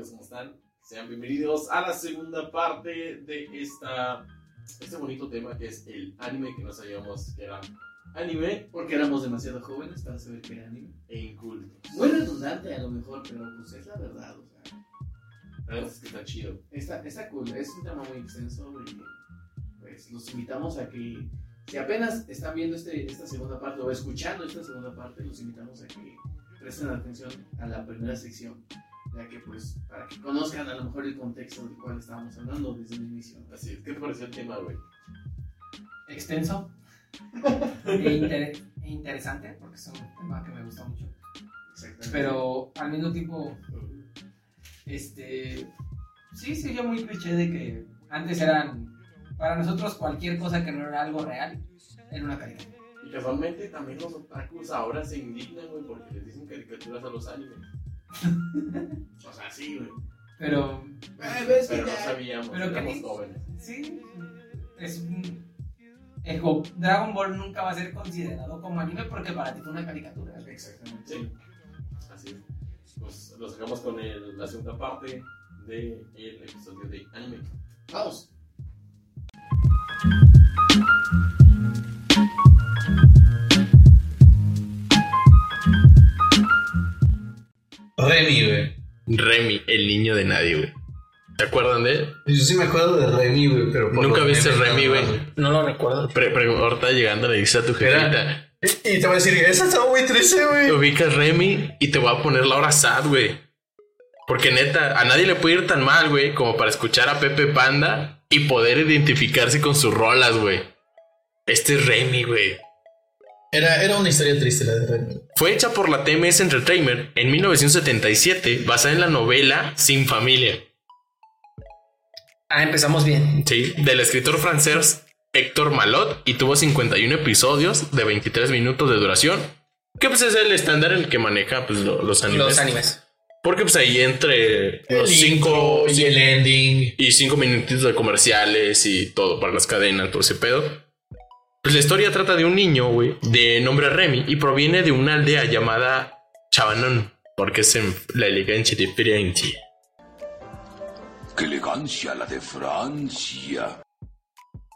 amigos? ¿Cómo están? Sean bienvenidos a la segunda parte de esta, este bonito tema que es el anime que no sabíamos que era anime Porque éramos demasiado jóvenes para saber qué era anime. e incultos. Muy redundante a lo mejor, pero pues es la verdad, o sea. La verdad es que está chido. Está, está cool, es un tema muy extenso y pues los invitamos a que si apenas están viendo este, esta segunda parte o escuchando esta segunda parte, los invitamos a que presten atención a la primera sección, ya que pues para que conozcan a lo mejor el contexto del cual estábamos hablando desde el inicio. Así es. ¿Qué te pareció el tema, güey? extenso e, inter- e interesante, porque es un tema que me gusta mucho. Exactamente. Pero al mismo tiempo, este, sí, sí, yo muy cliché de que antes eran, para nosotros cualquier cosa que no era algo real, era una caricatura. Y casualmente también los otakus ahora se indignan, güey, porque les dicen caricaturas a los animes. o sea, sí, güey. Pero, Ah, ves que Pero no sabíamos, pero que ni- jóvenes. sí, es un... el Dragon Ball nunca va a ser considerado como anime porque para ti fue una caricatura. Exactamente. Sí, así es. Pues lo sacamos con el- la segunda parte del episodio de anime. Vamos. Remy, güey. Remy, el niño de nadie, güey. ¿Se acuerdan de él? Yo sí me acuerdo de Remy, güey, pero... por Nunca viste memes Remy, güey. No lo recuerdo. Pre pre- ahorita llegando le dices a tu jefita. Y te voy a decir, esa estaba muy triste, güey. Ubicas Remy y te voy a poner la hora sad, güey. Porque neta, a nadie le puede ir tan mal, güey, como para escuchar a Pepe Panda y poder identificarse con sus rolas, güey. Este es Remy, güey. Era, era una historia triste la de Remy. Fue hecha por la TMS Entertainment en 1977, basada en la novela Sin Familia. Ah, empezamos bien. Sí, del escritor francés Héctor Malot y tuvo 51 episodios de 23 minutos de duración. Que pues es el estándar en el que maneja pues, lo- los animes. Los animes. Porque pues ahí entre El los intro 5 y el ending. y 5 minutitos de comerciales y todo para las cadenas, todo ese pedo. Pues la historia trata de un niño, güey, de nombre Remy y proviene de una aldea llamada Chabanón, porque es en la elegancia de Firenze. ¡Qué elegancia la de Francia!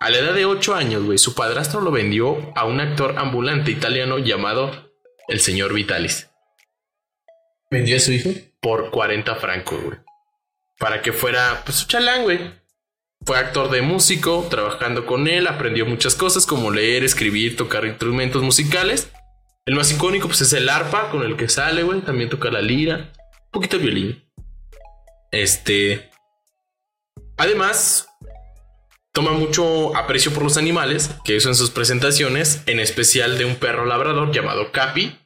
A la edad de 8 años, güey, su padrastro lo vendió a un actor ambulante italiano llamado el señor Vitalis ¿Vendió a su hijo? por 40 francos, güey. Para que fuera, pues, su chalán, güey. Fue actor de músico, trabajando con él, aprendió muchas cosas como leer, escribir, tocar instrumentos musicales. El más icónico, pues, es el arpa con el que sale, güey. También toca la lira, un poquito de violín. Este. Además, toma mucho aprecio por los animales que hizo en sus presentaciones, en especial de un perro labrador llamado Capi,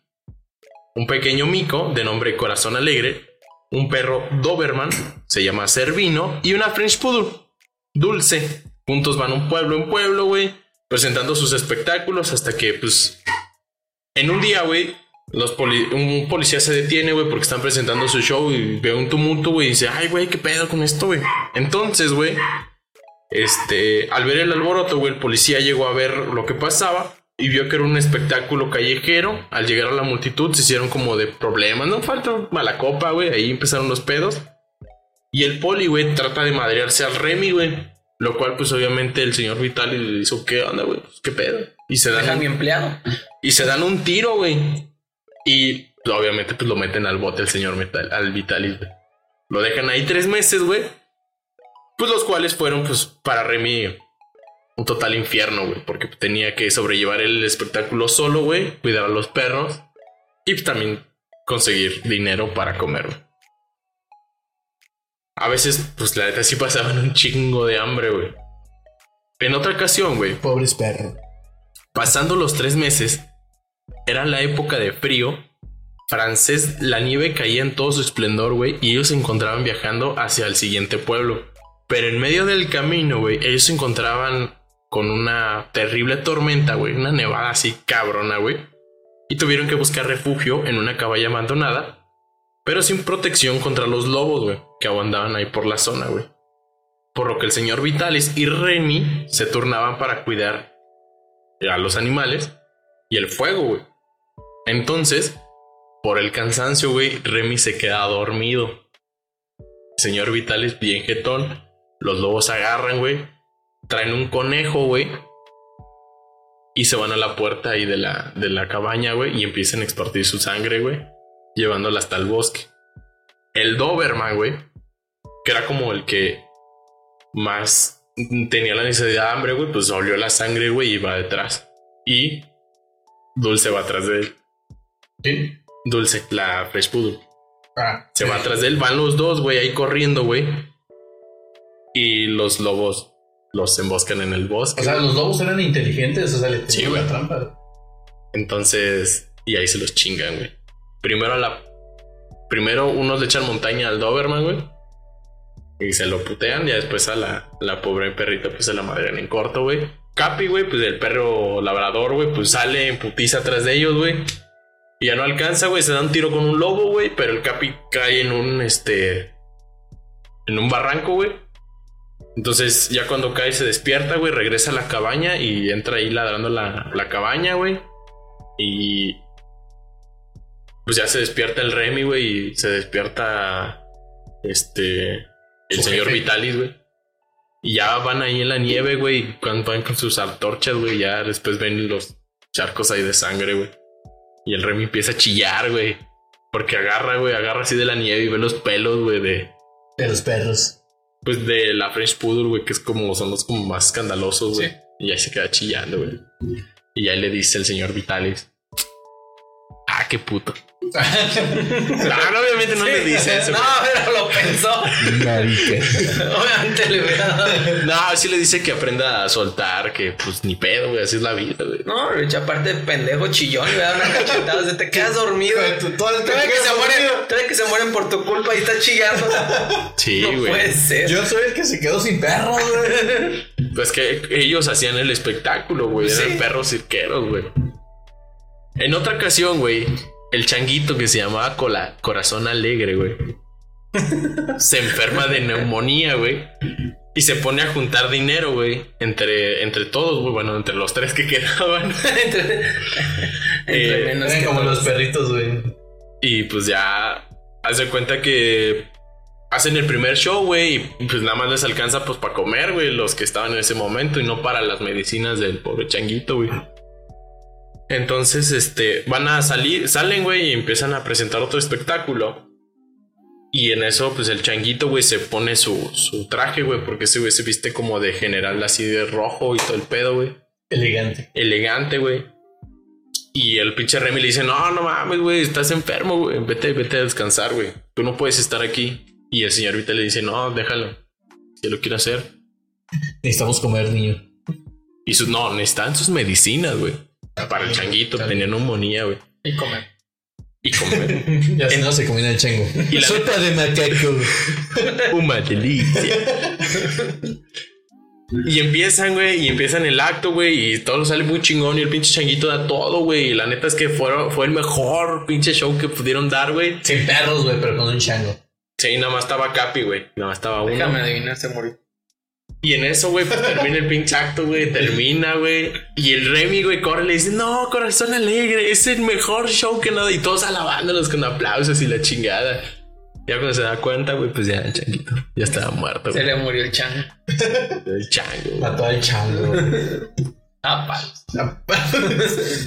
un pequeño mico de nombre Corazón Alegre, un perro Doberman, se llama Cervino, y una French Poodle, Dulce. Juntos van un pueblo en pueblo, güey, presentando sus espectáculos hasta que, pues, en un día, güey, un policía se detiene, güey, porque están presentando su show y ve un tumulto, güey, y dice, ay, güey, ¿qué pedo con esto, güey? Entonces, güey, este, al ver el alboroto, güey, el policía llegó a ver lo que pasaba y vio que era un espectáculo callejero. Al llegar a la multitud se hicieron como de problemas, no falta mala copa, güey, ahí empezaron los pedos. Y el poli, güey, trata de madrearse al Remy, güey. Lo cual, pues, obviamente, el señor Vitali le dijo, ¿qué onda, güey? Pues, ¿Qué pedo? Y se dan Deja a un- mi empleado. y se dan un tiro, güey. Y pues, obviamente pues lo meten al bote el señor Metal, al Vitalis, güey. Lo dejan ahí tres meses, güey. Pues los cuales fueron pues para Remy un total infierno, güey. Porque tenía que sobrellevar el espectáculo solo, güey. Cuidar a los perros. Y pues, también conseguir dinero para comer, güey. A veces, pues la neta sí pasaban un chingo de hambre, güey. En otra ocasión, güey, Pobres perros. Pasando los tres meses, era la época de frío francés, la nieve caía en todo su esplendor, güey, y ellos se encontraban viajando hacia el siguiente pueblo. Pero en medio del camino, güey, ellos se encontraban con una terrible tormenta, güey, una nevada así cabrona, güey. Y tuvieron que buscar refugio en una cabaña abandonada, pero sin protección contra los lobos, güey, que andaban ahí por la zona, güey. Por lo que el señor Vitalis y Remy se turnaban para cuidar a los animales y el fuego, güey. Entonces, por el cansancio, güey, Remy se queda dormido. Señor Vitalis, bien jetón. Los lobos agarran, güey. Traen un conejo, güey. Y se van a la puerta ahí de la, de la cabaña, güey. Y empiezan a expartir su sangre, güey. Llevándola hasta el bosque. El Doberman, güey. Que era como el que más tenía la necesidad de hambre, güey. Pues olió la sangre, güey. Y va detrás. Y Dulce va atrás de él. ¿Quién? Dulce, la Fresh Poodle. Ah, Se va atrás de él, van los dos, güey, ahí corriendo, güey. Y los lobos los emboscan en el bosque. O sea, los lobos eran inteligentes, o sea, le Sí, la trampa. Entonces, y ahí se los chingan, güey. Primero a la. Primero unos le echan montaña al Doberman, güey. Y se lo putean. Ya después a la, la pobre perrita, pues se la madrean en corto, güey. Capi, güey, pues el perro labrador, güey, pues sale en putiza atrás de ellos, güey. Y ya no alcanza, güey. Se da un tiro con un lobo, güey. Pero el Capi cae en un, este. En un barranco, güey. Entonces, ya cuando cae, se despierta, güey. Regresa a la cabaña y entra ahí ladrando la, la cabaña, güey. Y. Pues ya se despierta el Remy, güey. Y se despierta. Este. El señor jefe. Vitalis, güey. Y ya van ahí en la nieve, güey. y Cuando van con sus antorchas, güey. Ya después ven los charcos ahí de sangre, güey. Y el Remy empieza a chillar, güey. Porque agarra, güey. Agarra así de la nieve y ve los pelos, güey. De. De los perros. Pues de la French Poodle, güey. Que es como. Son los como más escandalosos, güey. Sí. Y ahí se queda chillando, güey. Y ahí le dice el señor Vitalis. Ah, qué puto. Claro, obviamente no le dice eso. No, pero lo pensó. Obviamente le hubiera dado. No, sí le dice que aprenda a soltar, que pues ni pedo, güey, así es la vida, güey. No, Rich, aparte de pendejo chillón, le da una cachetada, o sea, te quedas dormido. Tú- tú- tú- Todavía que, se mueren, que se mueren por tu culpa y estás chillando. Sí, no güey. puede ser. Yo soy el que se quedó sin perros, güey. Pues que ellos hacían el espectáculo, güey. Sí. Eran perros cirqueros, güey. En otra ocasión, güey, el changuito que se llamaba Cola- Corazón Alegre, güey. se enferma de neumonía, güey. Y se pone a juntar dinero, güey. Entre, entre todos, güey. Bueno, entre los tres que quedaban. entre, entre Eh, menos Eran que como todos. los perritos, güey. Y pues ya hace cuenta que hacen el primer show, güey, y pues nada más les alcanza pues para comer, güey, los que estaban en ese momento y no para las medicinas del pobre changuito, güey. Entonces, este, van a salir, salen, güey, y empiezan a presentar otro espectáculo. Y en eso, pues el changuito, güey, se pone su, su traje, güey, porque ese güey se viste como de general así de rojo y todo el pedo, güey Elegante. elegante, güey. Y el pinche Remy le dice, no, no mames, güey, estás enfermo, güey. Vete, vete a descansar, güey. Tú no puedes estar aquí. Y el señor Vita le dice, no, déjalo. Si lo quiere hacer. Necesitamos comer, niño. Y sus, no, necesitan sus medicinas, güey. Para el changuito, tenía neumonía, güey. Y comer. Y comer. Ya no se combina el chango. Y la Sopa de macaco. Una delicia. Y empiezan, güey, y empiezan el acto, güey, y todo sale muy chingón y el pinche changuito da todo, güey. Y la neta es que fue, fue el mejor pinche show que pudieron dar, güey. Sin perros, güey, pero con un chango. Sí, nada más estaba Capi, güey. Nada más estaba uno. Déjame adivinar, se murió. Y en eso, güey, pues termina el pinche acto, güey. Termina, güey. Y el Remy, güey, corre y le dice, no, corazón alegre, es el mejor show que nada. Y todos alabándolos con aplausos y la chingada. Ya cuando se da cuenta, güey, pues ya el changuito ya estaba muerto, Se le murió el chango. El chango. Mató al chango. Ah, palos.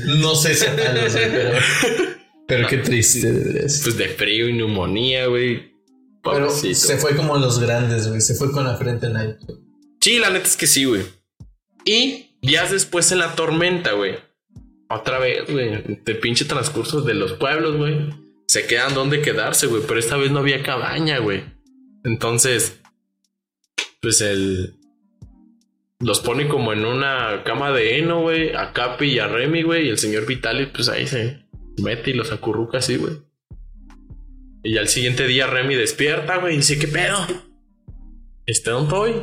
no sé si a palos, güey, pero. Pero qué triste. Pues de frío y neumonía, güey. Pero se fue como los grandes, güey. Se fue con la frente en alto. Sí, la neta es que sí, güey. Y días después en la tormenta, güey. Otra vez, güey. De pinche transcurso de los pueblos, güey. Se quedan donde quedarse, güey. Pero esta vez no había cabaña, güey. Entonces, pues el. Los pone como en una cama de heno, güey. A Capi y a Remy, güey. Y el señor Vitali, pues ahí se mete y los acurruca así, güey. Y al siguiente día Remy despierta, güey. Y dice, ¿qué pedo? ¿Está un toy?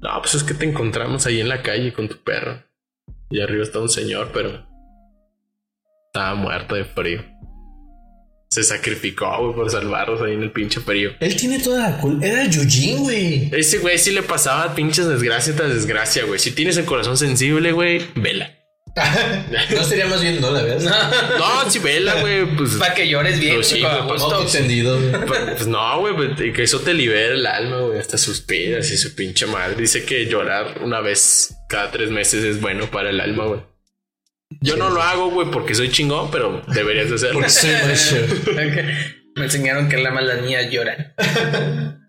No, pues es que te encontramos ahí en la calle con tu perro. Y arriba está un señor, pero estaba muerto de frío. Se sacrificó, güey, por salvarlos ahí en el pinche frío. Él tiene toda la culpa. Era Yujin, güey. Ese güey sí le pasaba pinches desgracia tras desgracia, güey. Si tienes el corazón sensible, güey, vela. no sería más bien no la veas. No, si vela, güey, pues. Para que llores bien, Pues sí, gusto. Ojo entendido, güey. Pues no, güey, pues, que eso te libera el alma, güey, hasta suspiras y su pinche madre. Dice que llorar una vez cada tres meses es bueno para el alma, güey. Yo no lo hago, güey, porque soy chingón, pero deberías de hacerlo. Porque soy macho. Me enseñaron que la mala niña llora.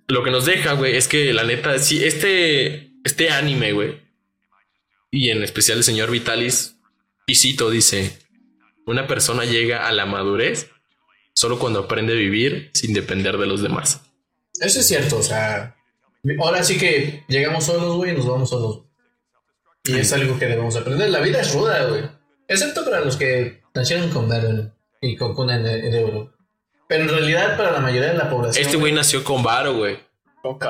Lo que nos deja, güey, es que la neta, sí, este, este anime, güey, y en especial el señor Vitalis, y cito, dice, una persona llega a la madurez solo cuando aprende a vivir sin depender de los demás. Eso es cierto, o sea, ahora sí que llegamos solos, güey, y nos vamos solos. Y es algo que debemos aprender. La vida es ruda, güey. Excepto para los que nacieron con Battle y con cuna de oro. Pero en realidad, para la mayoría de la población. Este güey nació con varo, güey. Ok.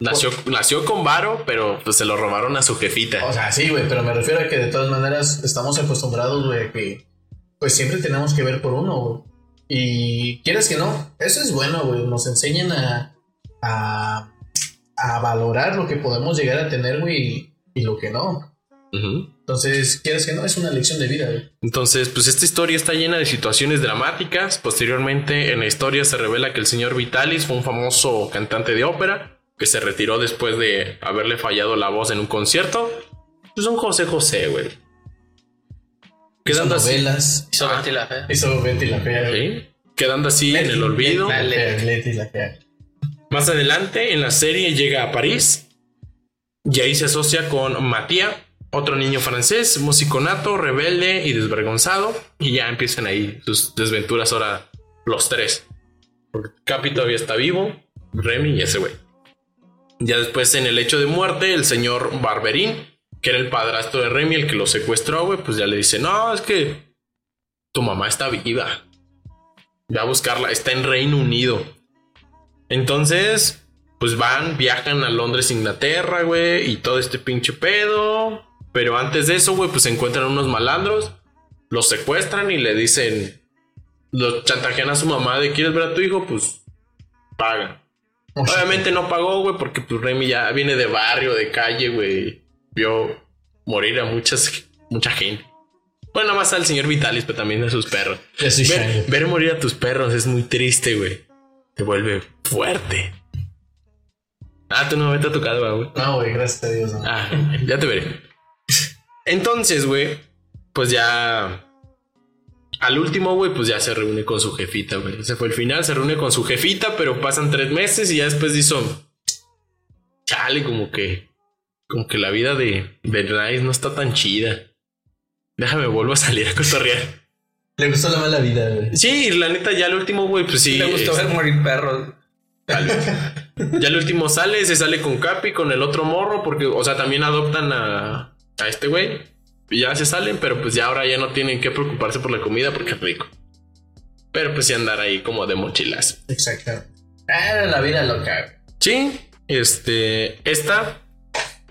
Nació, nació con varo, pero pues se lo robaron a su jefita. O sea, sí, güey, pero me refiero a que de todas maneras estamos acostumbrados, güey, a que pues siempre tenemos que ver por uno, güey. Y quieres que no, eso es bueno, güey. Nos enseñan a, a, a valorar lo que podemos llegar a tener, güey, y, y lo que no. Entonces, quieres que no, es una lección de vida, güey. Entonces, pues esta historia está llena de situaciones dramáticas. Posteriormente, en la historia se revela que el señor Vitalis fue un famoso cantante de ópera que se retiró después de haberle fallado la voz en un concierto. Pues un José José, güey. Hizo Quedando así, novelas, Hizo Ah. Betty la fea. hizo Betty la Fea, güey. ¿sí? quedando así en el olvido. Betty la Fea, Betty la Fea. Más adelante, en la serie llega a París y ahí se asocia con Matías, otro niño francés, músico nato, rebelde y desvergonzado. Y ya empiezan ahí sus desventuras ahora los tres. Porque Capi todavía está vivo, Remy y ese güey. Ya después, en el hecho de muerte, el señor Barberín, que era el padrastro de Remy, el que lo secuestró, güey, pues ya le dice: No, es que tu mamá está viva. Ve a buscarla, está en Reino Unido. Entonces, pues van, viajan a Londres, Inglaterra, güey, y todo este pinche pedo. Pero antes de eso, güey, pues se encuentran unos malandros, los secuestran y le dicen, los chantajean a su mamá de quieres ver a tu hijo, pues paga. Obviamente no pagó, güey, porque pues Remy ya viene de barrio, de calle, güey. Vio morir a muchas, mucha gente. Bueno, nada más al señor Vitalis, pero también a sus perros. Soy Ver, ver morir a tus perros es muy triste, güey. Te vuelve fuerte. Ah, tú no me te tocado, güey. No, güey, gracias a Dios, no. Ah, ya te veré. Entonces, güey, pues ya. Al último, güey, pues ya se reúne con su jefita, güey. Ese fue el final, se reúne con su jefita, pero pasan tres meses y ya después hizo. Chale, como que. Como que la vida de, de Rice no está tan chida. Déjame vuelvo a salir a cotorrear. Le gustó la mala vida, güey. Sí, la neta, ya el último, güey, pues sí. Le gustó es- ver morir perros. Ya el último sale, se sale con Capi, con el otro morro, porque, o sea, también adoptan a, a este güey. Ya se salen, pero pues ya ahora ya no tienen que preocuparse por la comida porque es rico. Pero pues sí andar ahí como de mochilas. Exacto. Era la vida loca. Sí, este, esta,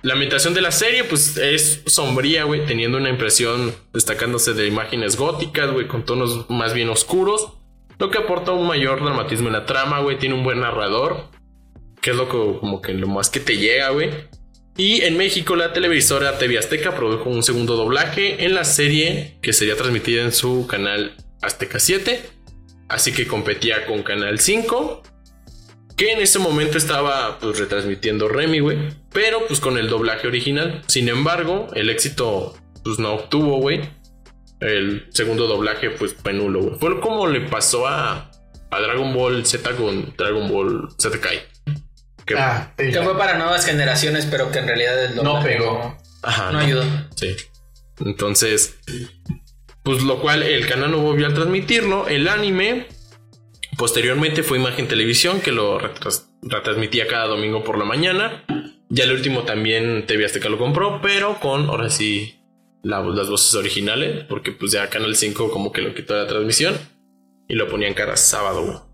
la ambientación de la serie, pues es sombría, güey, teniendo una impresión destacándose de imágenes góticas, güey, con tonos más bien oscuros, lo que aporta un mayor dramatismo en la trama, güey, tiene un buen narrador, que es lo que, como que lo más que te llega, güey. Y en México la televisora TV Azteca produjo un segundo doblaje en la serie que sería transmitida en su canal Azteca 7, así que competía con Canal 5 que en ese momento estaba pues retransmitiendo Remy, güey, pero pues con el doblaje original. Sin embargo, el éxito pues no obtuvo, güey. El segundo doblaje pues fue nulo, güey. Fue como le pasó a, a Dragon Ball Z con Dragon Ball Z Kai. Que, Ah, sí, Que fue para nuevas generaciones, pero que en realidad el No pegó. ajá, No, no ayudó. Sí. Entonces, pues lo cual el canal no volvió a transmitirlo. El anime posteriormente fue Imagen Televisión que lo retras- retransmitía cada domingo por la mañana. Ya el último también TV Azteca lo compró, pero con ahora sí la- las voces originales, porque pues ya Canal 5 como que lo quitó de la transmisión y lo ponían cada sábado.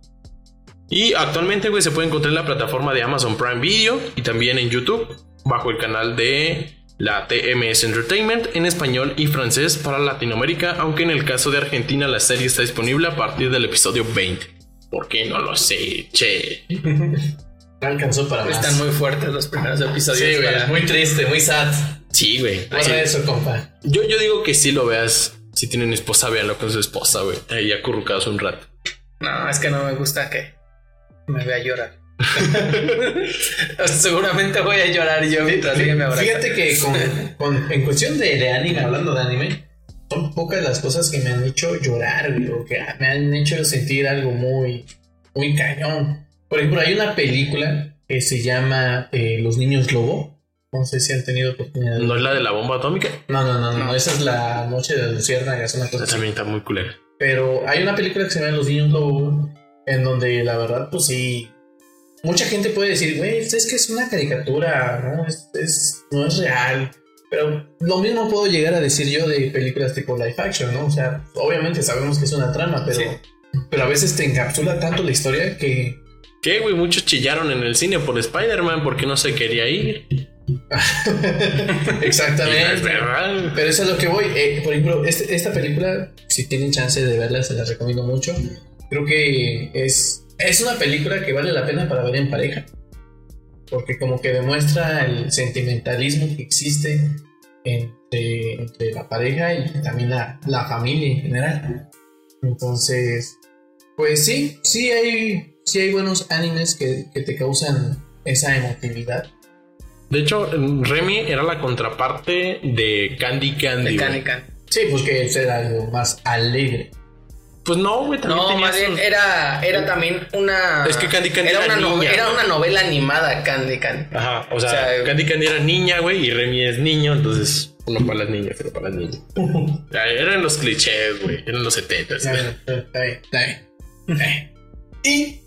Y actualmente, güey, se puede encontrar en la plataforma de Amazon Prime Video y también en YouTube, bajo el canal de la TMS Entertainment en español y francés para Latinoamérica, aunque en el caso de Argentina la serie está disponible a partir del episodio 20. ¿Por qué no lo sé? Che. No alcanzó para más. Están muy fuertes los primeros episodios. Sí, güey, para- muy triste, muy sad. Sí, güey. Guarda Sí. eso, compa. Yo, yo digo que si lo veas. Si tienen esposa, véanlo con su esposa, güey. Ahí acurrucados un rato. No, es que no me gusta que me vea llorar. O sea, Seguramente voy a llorar yo mientras ella me abraza. Fíjate que con, con- en cuestión de, de anime, hablando de anime, son pocas las cosas que me han hecho llorar, güey, o que me han hecho sentir algo muy, muy cañón. Por ejemplo, hay una película que se llama eh, Los Niños Lobo. No sé si han tenido oportunidad. de- ¿No es la de la bomba atómica? No, no, no, no, esa es la Noche de las Luciérnagas, una cosa Esa también está muy culera. Pero hay una película que se llama Los Niños Lobo, en donde la verdad, pues sí. Mucha gente puede decir, güey, es que es una caricatura, ¿no? Es, es- no es real. Pero lo mismo puedo llegar a decir yo de películas tipo live action, ¿no? O sea, obviamente sabemos que es una trama, pero, Sí. pero a veces te encapsula tanto la historia que. ¿Qué, güey? Muchos chillaron en el cine por Spider-Man porque no se quería ir. Y no es Exactamente. verdad. Pero eso es a lo que voy. Eh, por ejemplo, este- esta película, si tienen chance de verla, se las recomiendo mucho. Creo que es, es una película que vale la pena para ver en pareja. Porque como que demuestra el sentimentalismo que existe entre, entre la pareja y también la, la familia en general. Entonces, pues sí, sí hay, sí hay buenos animes que, que te causan esa emotividad. De hecho, Remy era la contraparte de Candy Candy. güey. Mecánica. Sí, pues que será algo más alegre. Pues no, güey, también No, tenía más bien sus- era, era también una. Es que Candy Candy era, era una, no- niña, era una novela animada, Candy Candy. Ajá, o sea, O sea, Candy Candy era niña, güey, y Remy es niño, entonces uno para las niñas, otro para las niñas. Eran los clichés, güey, eran los 70 Está bien, está bien, está bien. Está bien. Y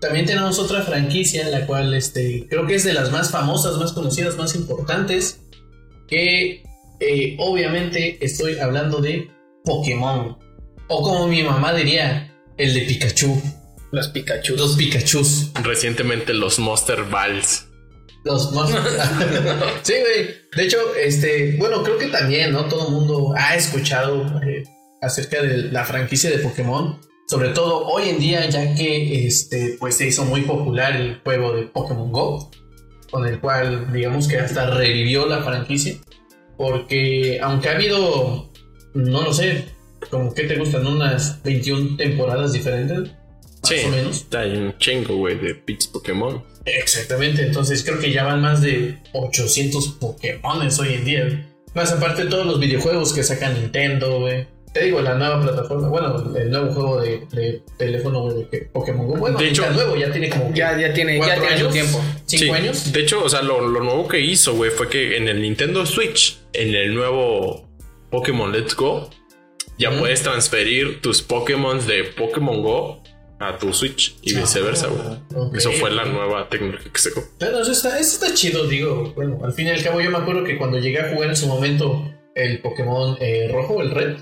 también tenemos otra franquicia en la cual este, creo que es de las más famosas, más conocidas, más importantes. Que eh, obviamente estoy hablando de Pokémon. O como mi mamá diría, el de Pikachu. Los Pikachu. Los Pikachus. Recientemente los Monster Balls. Los más. sí, güey. De hecho, este, bueno, creo que también, ¿no? Todo el mundo ha escuchado eh, acerca de la franquicia de Pokémon. Sobre todo hoy en día, ya que este, pues se hizo muy popular el juego de Pokémon Go, con el cual, digamos que hasta revivió la franquicia. Porque aunque ha habido, no lo sé, como que te gustan unas 21 temporadas diferentes, más Sí, o menos. está un chingo, güey, de pinches Pokémon. Exactamente, entonces creo que ya van más de 800 Pokémones hoy en día. Más aparte de todos los videojuegos que saca Nintendo, güey. Te digo, la nueva plataforma, bueno, el nuevo juego de, de teléfono de Pokémon Go. Bueno, De hecho- nuevo, ya tiene como Ya, ya tiene, ya ¿Cuatro tiene su años? tiempo. cinco Sí, años. De hecho, o sea, lo, lo nuevo que hizo, güey, fue que en el Nintendo Switch, en el nuevo Pokémon Let's Go, ya puedes transferir tus Pokémon de Pokémon Go a tu Switch y viceversa, güey. Ah. Eso fue la nueva tecnología que sacó. Bueno, eso está, eso está chido, digo. Bueno, al fin y al cabo, yo me acuerdo que cuando llegué a jugar en su momento el Pokémon eh, rojo, el red,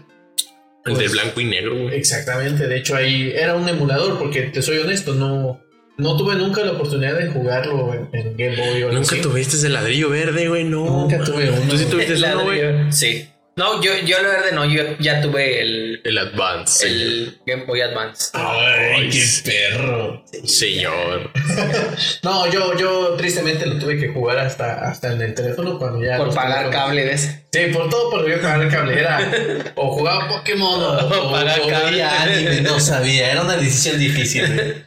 El de Pues- blanco y negro, güey. Exactamente, de hecho ahí era un emulador, porque te soy honesto, no, no tuve nunca la oportunidad de jugarlo en, en Game Boy o Nunca así. tuviste ese ladrillo verde, güey, no. Nunca tuve uno. ¿Tú sí tuviste uno, güey? Sí. No, yo, yo la verdad no, yo ya tuve el, El Advance. el Game Boy Advance. Ay, qué perro. Señor. No, yo, yo tristemente lo tuve que jugar hasta, hasta en el teléfono cuando ya. Por los pagar cable, ¿ves? Sí, por todo, por yo pagar cable. Era o jugaba Pokémon o, o, Pagar o cable. anime, no sabía. Era una decisión difícil.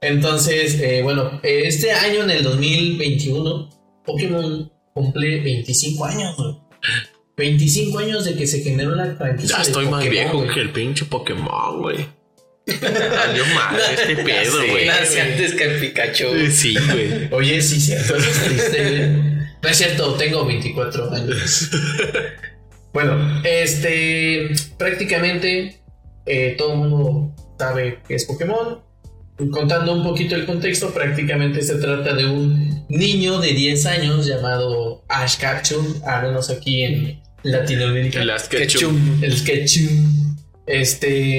Entonces, eh, bueno, este año en el 2021, Pokémon cumple 25 años, güey. 25 años de que se generó la franquicia. Ya de estoy más Pokémon, viejo que el pinche Pokémon, güey. Valió madre este pedo, güey. Nací antes que el Pikachu. Sí, güey. Oye, sí, cierto. Eso es triste, güey. No es cierto, tengo 24 años. bueno, este. Prácticamente eh, todo el mundo sabe que es Pokémon. Contando un poquito el contexto, prácticamente se trata de un niño de 10 años llamado Ash Ketchum, al menos aquí en Latinoamérica. Las Ketchum. El Ketchum. Este.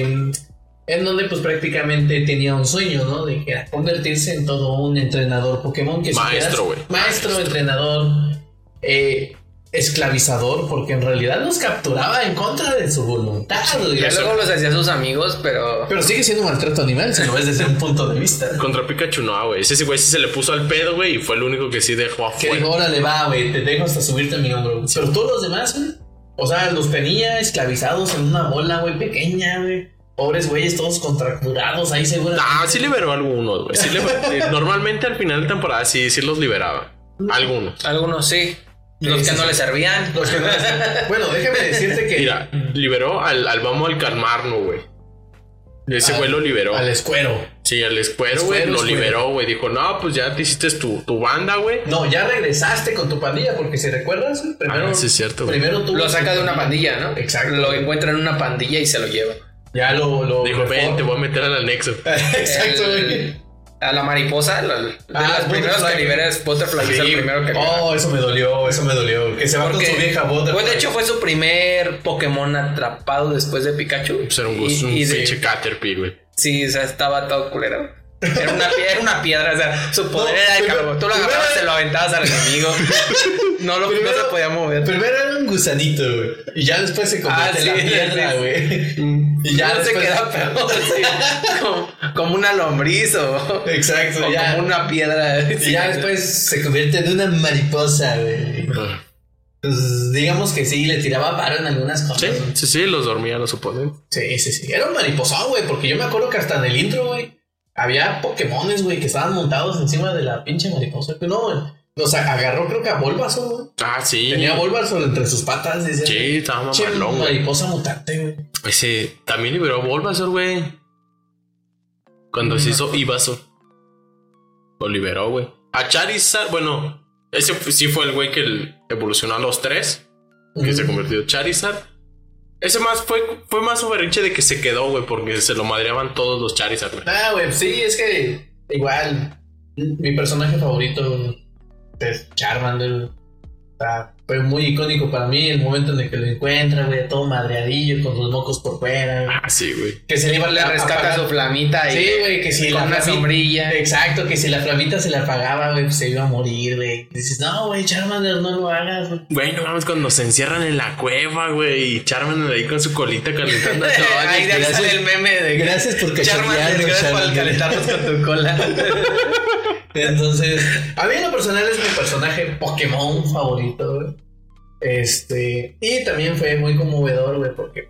En donde, pues prácticamente tenía un sueño, ¿no? De que era convertirse en todo un entrenador Pokémon. Que Maestro, güey. Maestro, entrenador. Eh, esclavizador porque en realidad los capturaba en contra de su voluntad. güey. Ya luego los hacía sus amigos, pero. Pero sigue siendo un maltrato animal si lo ves desde un punto de vista. Contra Pikachu no, güey. Ese güey sí se le puso al pedo, güey, y fue el único que sí dejó Que afuera. dijo, órale, va, güey, te dejo hasta subirte a mi hombro. Pero todos los demás, güey. O sea, los tenía esclavizados en una bola, güey, pequeña, güey. Pobres güeyes, todos contracturados ahí seguro. Ah, sí liberó algunos, güey. Sí eh, Normalmente al final de temporada sí, sí los liberaba. Algunos. Algunos sí. Los que no les servían. Los que no- bueno, déjame decirte que. Mira, liberó al, al Vamos al Calmarno, güey. Ese Al- güey lo liberó. Al escuero. Sí, al escuero, güey, Escuero, lo escuero. liberó, güey. Dijo, no, pues ya te hiciste tu, tu banda, güey. No, ya regresaste con tu pandilla, porque si recuerdas, güey, primero. Ah, sí, es cierto, güey. Primero tú. Lo saca de una pandilla, ¿no? Exacto. Lo encuentra en una pandilla y se lo lleva. Ya lo. lo Dijo, ven, te voy a meter al anexo. Exacto, güey. A la mariposa, la- de Ah, las primeras Butterfly. que liberas, Butterfly es el Sí. primero que libera. Oh, eso me dolió, eso me dolió. Que se va Porque- con su vieja bota. Pues de hecho fue su primer Pokémon atrapado después de Pikachu. Pues era un, Y- un y de- pinche Caterpie, güey. Sí, o sea, estaba todo culero. Era una, era una piedra, o sea, su poder No, era de primero- cabrón. Tú lo primero- agarrabas, se lo aventabas al enemigo. No, lo, no Primero- se podía mover. Primero era un gusanito, güey. Y ya después se convierte Ah, en la sí, piedra, sí. güey. Y ya no se queda peor, sí. como, como una lombriz o, Exacto, o ya. como una piedra. Y ya después se convierte en una mariposa, güey. Pues digamos que sí, le tiraba paro en algunas cosas. Sí, sí, sí, los dormían los oponentes. Sí, sí, sí. Era un mariposón, güey, porque yo me acuerdo que hasta en el intro, güey, había Pokémones, güey, que estaban montados encima de la pinche mariposa. Que no, güey. Los a- agarró, creo que a Bulbasaur, güey. Ah, sí. Tenía Bulbasaur entre sus patas. Sí, estaba "Che, mamalón, güey. mariposa mutante, güey. Ese también liberó a Bulbasaur, güey. Cuando se hizo Ivasaur. Lo liberó, güey. A Charizard, bueno, ese sí fue el güey que evolucionó a los tres. Que se convirtió en Charizard. Ese más fue, fue más un de que se quedó, güey, porque se lo madreaban todos los Charizard, güey. Ah, güey, sí, es que igual mi personaje favorito es Charmander. güey. O sea, fue muy icónico para mí el momento en el que lo encuentra, güey, todo madreadillo, con los mocos por fuera. güey. Ah, sí, güey. Que se le iba a rescata apagar- su flamita y Sí, güey, que si con la una flamita- sombrilla. Exacto, que si la flamita se le apagaba, güey, pues se iba a morir, güey. Dices, no, güey, Charmander, no lo hagas, güey. Güey, no mames, cuando se encierran en la cueva, güey, y Charmander ahí con su colita calentando. Ahí de ahí gracias. el meme de Gracias por Charmander, gracias por calentarnos con tu cola. Entonces, a mí en lo personal es mi personaje Pokémon favorito, güey. Este, y también fue muy conmovedor, güey, porque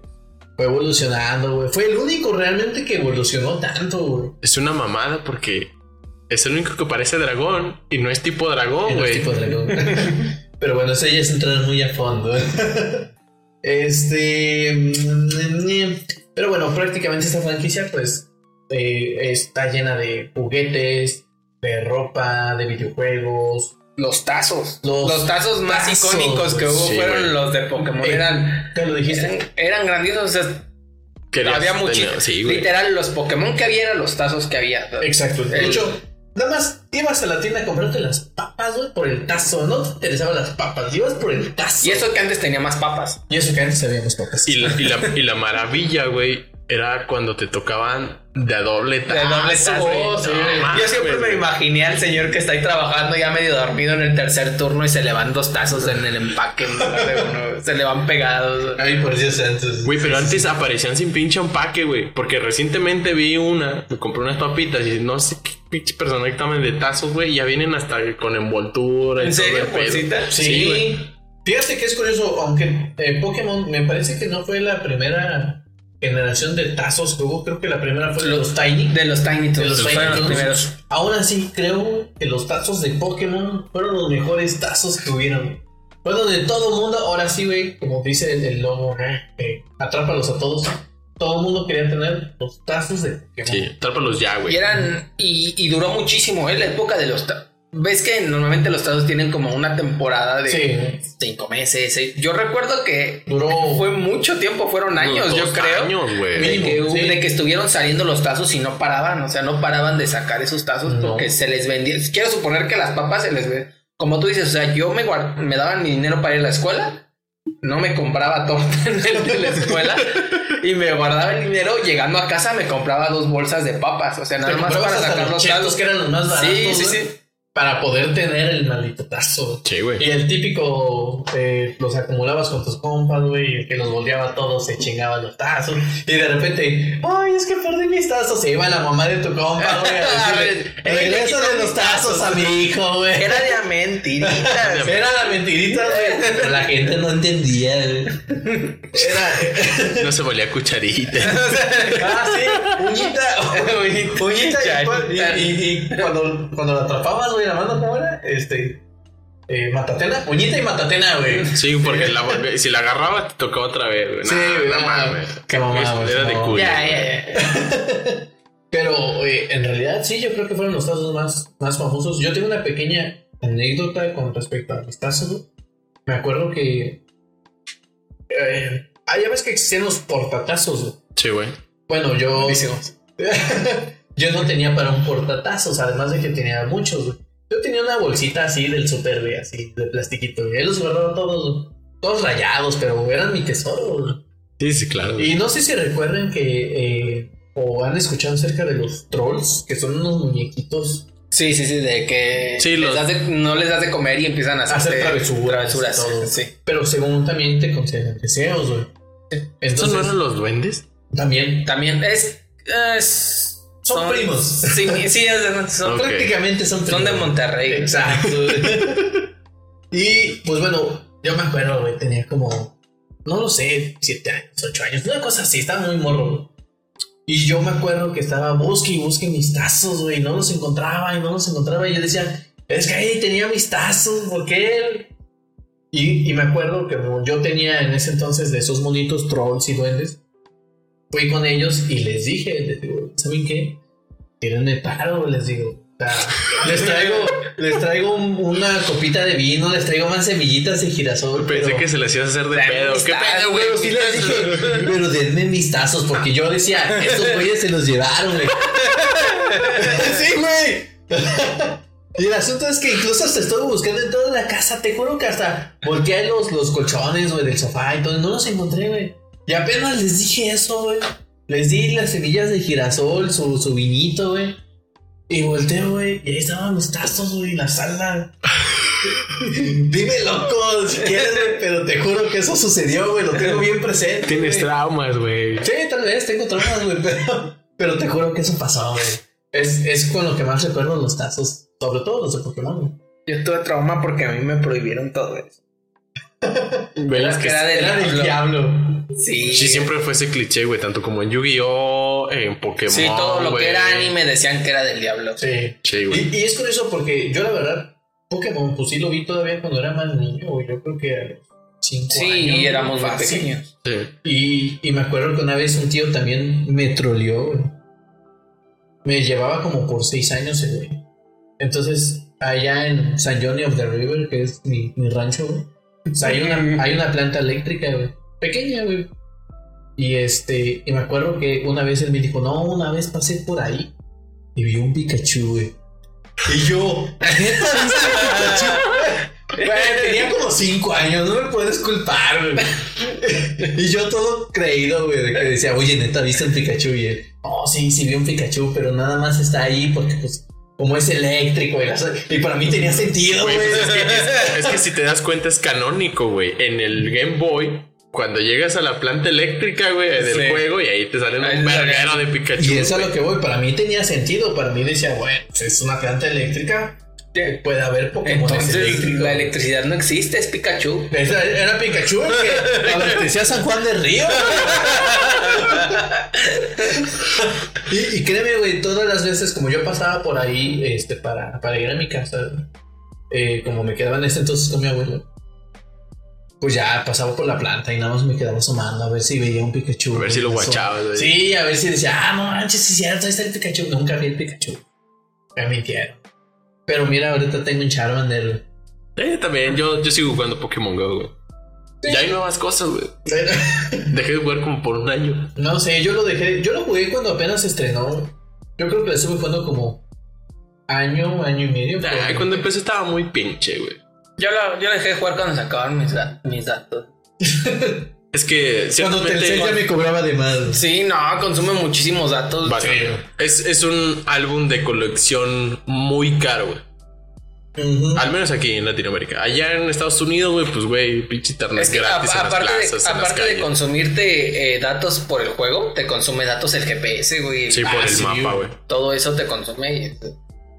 fue evolucionando, güey. Fue el único realmente que evolucionó tanto, güey. Es una mamada porque es el único que parece dragón y no es tipo dragón, güey. tipos de dragón. Pero bueno, eso ya es entrar muy a fondo. este. Pero bueno, prácticamente esta franquicia, pues, eh, está llena de juguetes, de ropa, de videojuegos. Los tazos. Los Los, tazos más tazos, icónicos que hubo sí, fueron los de Pokémon. Eh, eran, ¿Te lo dijiste? eran, eran grandiosos. O sea, Querías había muchísimos. Sí. Literal, los Pokémon que había eran los tazos que había. Exacto. De hecho, nada más ibas a la tienda a comprarte las papas, güey, por el tazo. No te interesaban las papas, ibas por el tazo. Y eso que antes tenía más papas. Y eso que antes habíamos papas. Y la, y la, y la maravilla, güey, era cuando te tocaban de doble tazo. De doble tazo. sí. No Yo siempre me imaginé al señor que está ahí trabajando ya medio dormido en el tercer turno y se le van dos tazos en el empaque. ¿no? De uno, se le van pegados. Ay, por Dios santos. Güey, pero antes aparecían sin pinche empaque, güey. Porque recientemente vi una, me compré unas papitas y no sé qué pinche personaje toman de tazos, güey. Ya vienen hasta con envoltura y ¿En todo serio, el pedo. Sí, güey. Fíjate que es curioso, aunque eh, Pokémon me parece que no fue la primera generación de tazos que hubo, creo que la primera fue de los Tiny. De los Tiny De los Tiny fueron los Toons. primeros. Aún así, creo que los tazos de Pokémon fueron los mejores tazos que hubieron. Fue donde todo el mundo, ahora sí, güey, como dice el, el logo, eh, atrápalos a todos. Todo el mundo quería tener los tazos de Pokémon. Sí, trápalos ya, güey. Y eran. Y, y duró muchísimo, ¿eh? La época de los. ta- ¿Ves que normalmente los tazos tienen como una temporada de Sí. cinco meses? seis? Yo recuerdo que Duró. fue mucho tiempo, fueron años, Dos yo creo. años, güey. De que, sí. de que estuvieron saliendo los tazos y no paraban, o sea, no paraban de sacar esos tazos No. porque se les vendía. Quiero suponer que las papas se les ve. Como tú dices, o sea, yo me, guard- me daban mi dinero para ir a la escuela, no me compraba torta en el de la escuela y me guardaba el dinero. Llegando a casa me compraba dos bolsas de papas, o sea, nada más para sacar los tazos. que eran los más baratos. Sí, sí, güey. sí. Para poder tener el maldito tazo. Sí, güey. Y el típico, eh, los acumulabas con tus compas, güey, el que los volteaba todos, se chingaba los tazos. Y de repente, ay, es que perdí mis tazos. Se iba la mamá de tu compa, güey, a decirle, regresa de los tazos a mi hijo, güey. Era de mentirita. Era la mentirita, güey. Pero la gente no entendía, güey. Era. No se volía cucharita. Ah, sí, uñita. uñita. Y, y- y cuando, cuando la atrapabas, güey, la mano, ¿cómo era? Este. Eh, matatena, uñita y matatena, güey. Sí, porque la si la agarraba te tocaba otra vez, güey. Sí, no no, mames. qué mamada, güey, Era de culo. Ya, ya, ya. Pero eh, en realidad sí, yo creo que fueron los tazos más, más famosos. Yo tengo una pequeña anécdota con respecto a tazos. güey. Me acuerdo que. Eh, ah, ya ves que existían los portatazos. güey. Sí, güey. Bueno, yo. Buenísimos. yo no tenía para un portatazos, además de que tenía muchos. güey. Yo tenía una bolsita así del super, güey, así de plastiquito. Y ahí los guardaba todos, güey. todos rayados, pero eran mi tesoro. güey. Sí, sí, claro. Y no sé si recuerden que eh, o han escuchado acerca de los trolls, que son unos muñequitos Sí, sí, sí, de que Sí, les los- das de- no les das de comer y empiezan a hacer travesuras, travesuras. todo. Sí. pero según también te conceden deseos, güey. ¿Estos Entonces, no eran los duendes? También También es. es- Son primos. Sí, sí, es- son, Ok. prácticamente son son de primos. Monterrey. Exacto. y pues bueno, yo me acuerdo, güey, tenía como, no lo sé, siete años, ocho años, una cosa así, estaba muy morro, güey. Y yo me acuerdo que estaba busque y busque mis tazos, güey, no los encontraba y no los encontraba. Y yo decía, es que ahí tenía mis tazos, ¿por qué? Y, y me acuerdo que yo tenía en ese entonces de esos monitos trolls y duendes. Fui con ellos y les dije, les digo, ¿saben qué? Tírenme paro, les digo. Les traigo, les traigo un- una copita de vino, les traigo más semillitas de girasol. Pensé pero- que se les iba a hacer de pedo. ¿Qué pedo, güey? pero sí les dije, pero denme mis tazos, porque yo decía, estos güeyes se los llevaron, güey. sí, güey. Y el asunto es que incluso hasta estuve buscando en toda la casa, te juro que hasta volteé los, los colchones, güey, del sofá y todo, no los encontré, güey. Y apenas les dije eso, güey. Les di las semillas de girasol, su, su vinito, güey. Y volteo, güey, y ahí estaban mis tazos, güey, en la sala. Dime loco, si quieres, güey, pero te juro que eso sucedió, güey, lo tengo bien presente. Tienes traumas, güey. Sí, tal vez tengo traumas, güey, pero, pero te juro que eso pasó, güey. Es, es con lo que más recuerdo los tazos, sobre todo los de Pokémon. güey. Yo tuve trauma porque a mí me prohibieron todo eso. Güey, es que Era del Era del diablo. Sí. sí, siempre fue ese cliché, güey. Tanto como en Yu-Gi-Oh!, en Pokémon. Sí, todo lo güey. que era anime decían que era del diablo. Sí. Sí, güey. Y, y es curioso porque yo, la verdad, Pokémon, pues sí lo vi todavía cuando era más niño, güey. Yo creo que a los 5 Sí, años. y éramos fácil. pequeños. Sí. Y, y me acuerdo que una vez un tío también me troleó, güey. Me llevaba como por seis años güey. Entonces, allá en San Johnny of the River, que es mi, mi rancho, güey. O sea, hay, una, hay una planta eléctrica, güey. Pequeña, güey. Y este, y me acuerdo que una vez él me dijo, no, una vez pasé por ahí y vi un Pikachu, güey. Y yo, ¿neta viste un Pikachu? Güey, tenía como cinco años, no me puedes culpar, güey. Y yo todo creído, güey, de que decía, oye, neta, ¿viste un Pikachu? Y él, oh, sí, sí vi un Pikachu, pero nada más está ahí porque, pues, como es eléctrico y, las- y para mí tenía sentido, Güey, pues es, que, es- es que si te das cuenta es canónico, güey. En el Game Boy, cuando llegas a la planta eléctrica, güey, del Sí. juego y ahí te salen Ahí un sale. verguero de Pikachu. Y eso es a lo que voy, para mí tenía sentido, para mí decía, bueno, pues es una planta eléctrica, puede haber Pokémon Entonces, eléctricos. la electricidad no existe, es Pikachu. Esa Era Pikachu el que abastecía San Juan del Río. y, y créeme, güey, todas las veces como yo pasaba por ahí este, para, para ir a mi casa, eh, como me quedaba en ese entonces con mi abuelo, pues ya pasaba por la planta y nada más me quedaba asomando a ver si veía un Pikachu. A ver si lo güey. Sí, a ver si decía, ah, no manches, es cierto, ahí está el Pikachu. Nunca vi el Pikachu. Me mintieron. Pero mira, ahorita tengo un Charmander. Eh, también, yo, yo sigo jugando Pokémon Go, güey. Ya hay nuevas cosas, güey. Dejé de jugar como por un año. No sé, yo lo dejé, yo lo jugué cuando apenas se estrenó. Yo creo que lo estuve jugando como año, año y medio. Pero- cuando empecé estaba muy pinche, güey. Yo, lo, yo dejé de jugar cuando se acabaron mis, mis datos. Es que Cuando Telcel ya me cobraba de más. Sí, no, consume muchísimos datos. Bastante. Es, es un álbum de colección muy caro, güey. Ujú. Al menos aquí en Latinoamérica. Allá en Estados Unidos, güey, pues, güey, pinche internet Es que gratis a- en las aparte, plazas, de, en las aparte de calles. consumirte eh, datos por el juego, te consume datos el GPS, güey. Sí, por Ah, el sí, mapa, güey. güey. Todo eso te consume y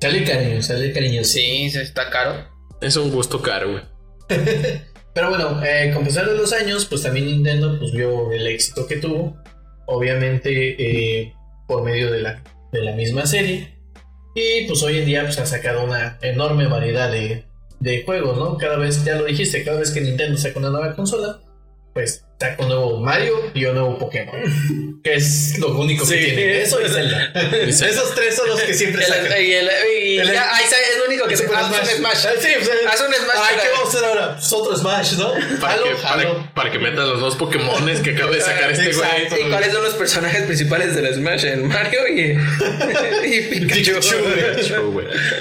Sale cariño, sale cariño. sí, sí, está caro. Es un gusto caro, güey. Pero bueno, eh, con pesar de los años, pues también Nintendo pues vio el éxito que tuvo. Obviamente eh, por medio de la, de la misma serie. Y pues hoy en día pues, ha sacado una enorme variedad de, de juegos, ¿no? Cada vez, ya lo dijiste, cada vez que Nintendo saca una nueva consola, pues saca un nuevo Mario y un nuevo Pokémon. Que es lo único que tiene. Eso y Zelda. Esos tres son los que siempre El- sacan. y el- y El- ya, ahí está, es lo único que se Super hace un Smash. Ah, Sí, pues, Haz un Smash. Ay, ¿qué vamos a hacer ahora? Pues otro Smash, ¿no? Para, Halo, que, Halo. para, para que metan los dos Pokémones que acaba de sacar este güey. ¿Y cuáles son los personajes principales del Smash? En Mario y, y Pikachu.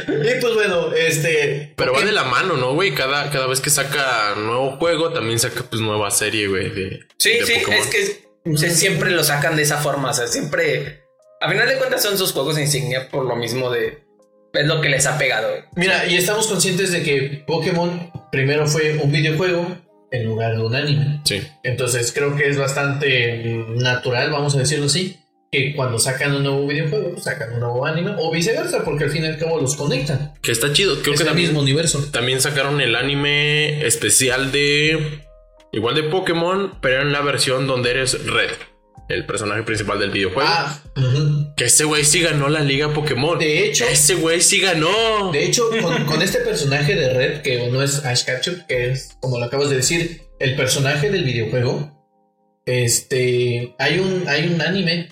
Y pues bueno, este. Pero va de la mano, ¿no, güey? Cada, cada vez que saca nuevo juego, también saca pues nueva serie, güey. De- Sí, de sí, Pokémon. es que se- siempre lo sacan de esa forma. O sea, siempre. A final de cuentas son sus juegos insignia por lo mismo de. Es lo que les ha pegado. Mira, y estamos conscientes de que Pokémon primero fue un videojuego en lugar de un anime. Sí. Entonces creo que es bastante natural, vamos a decirlo así, que cuando sacan un nuevo videojuego, sacan un nuevo anime, o viceversa, porque al fin y al cabo los conectan. Que está chido. Creo es que el también, mismo universo. también sacaron el anime especial de. Igual de Pokémon, pero en la versión donde eres Red, el personaje principal del videojuego. Ah. Que ese güey sí ganó la liga Pokémon. de hecho, Ese güey sí ganó. De hecho, con, con este personaje de Red, que no es Ash Ketchum, que es, como lo acabas de decir, el personaje del videojuego, este, hay un, hay un anime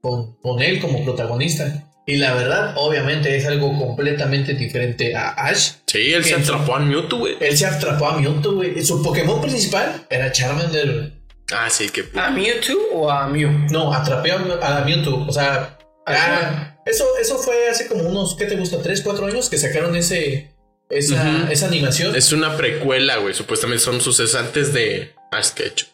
con, con él como protagonista. Y la verdad, obviamente, es algo completamente diferente a Ash. Sí, él se atrapó a Mewtwo, güey. Él se atrapó a Mewtwo, güey. Su Pokémon principal era Charmander. güey. Ah, sí, que. ¿A Mewtwo o a Mew? No, atrapé a, a Mewtwo. O sea, ah, eso, eso fue hace como unos, ¿qué te gusta? ¿3, 4 años que sacaron ese, esa, esa animación? Es una precuela, güey. Supuestamente son sucesos antes de Ash Ketchum.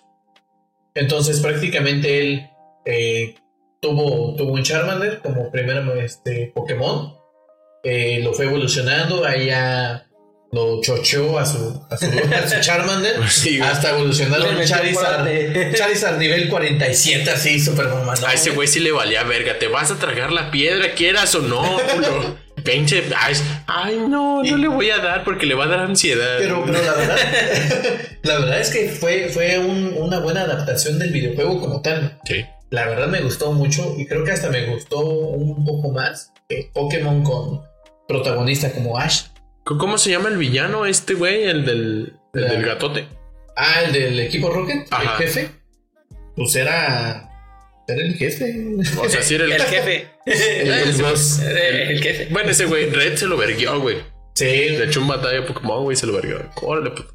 Entonces prácticamente él eh, tuvo, tuvo un Charmander como primer este, Pokémon. Eh, lo fue evolucionando, ahí ya lo chocheó a su, a su, a su Charmander Sí, hasta evolucionar metió Charizard. Charizard nivel 47, así, super mamá. A ese güey sí le valía verga. Te vas a tragar la piedra, quieras o no, culo. Pinche. Ay, no, no le voy a dar porque le va a dar ansiedad. Pero, pero la verdad, la verdad es que fue, fue un- una buena adaptación del videojuego como tal. Sí. La verdad me gustó mucho y creo que hasta me gustó un poco más que Pokémon con protagonista como Ash. ¿Cómo se llama el villano este güey? El del, el del gatote. Ah, el del equipo Rocket, Ajá. el jefe. Pues era. Era el jefe. O sea, sí era el, El jefe. el- el jefe. Bueno, ese güey, Red se lo verguió, güey. Sí. Le echó un batalla a Pokémon, güey, y se lo verguió. Órale, pues.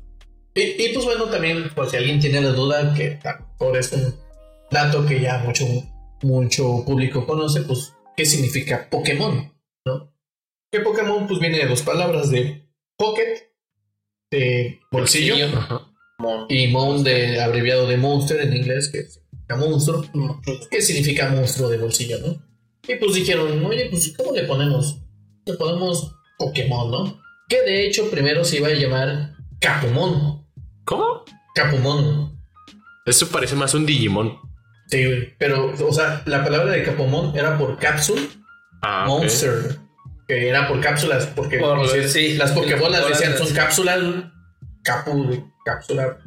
Y, y, pues bueno, también, por si alguien tiene la duda, que por es un dato que ya mucho, mucho público conoce, pues, ¿qué significa Pokémon? ¿No? Que Pokémon, pues viene de dos palabras de Pocket, de bolsillo, Bolsillo. Ajá. y Mon de abreviado de Monster en inglés, que significa monstruo. ¿Qué significa monstruo de bolsillo, no? Y pues dijeron, oye, pues ¿cómo le ponemos? Le ponemos Pokémon, ¿no? Que de hecho primero se iba a llamar Capumon. ¿Cómo? Capumon. Eso parece más un Digimon. Sí. Pero, o sea, la palabra de Capumon era por capsule, Ah, monster. Que era por cápsulas, porque Por- sí. las Pokébolas Bolas decían de- son cápsulas, capu, de cápsula,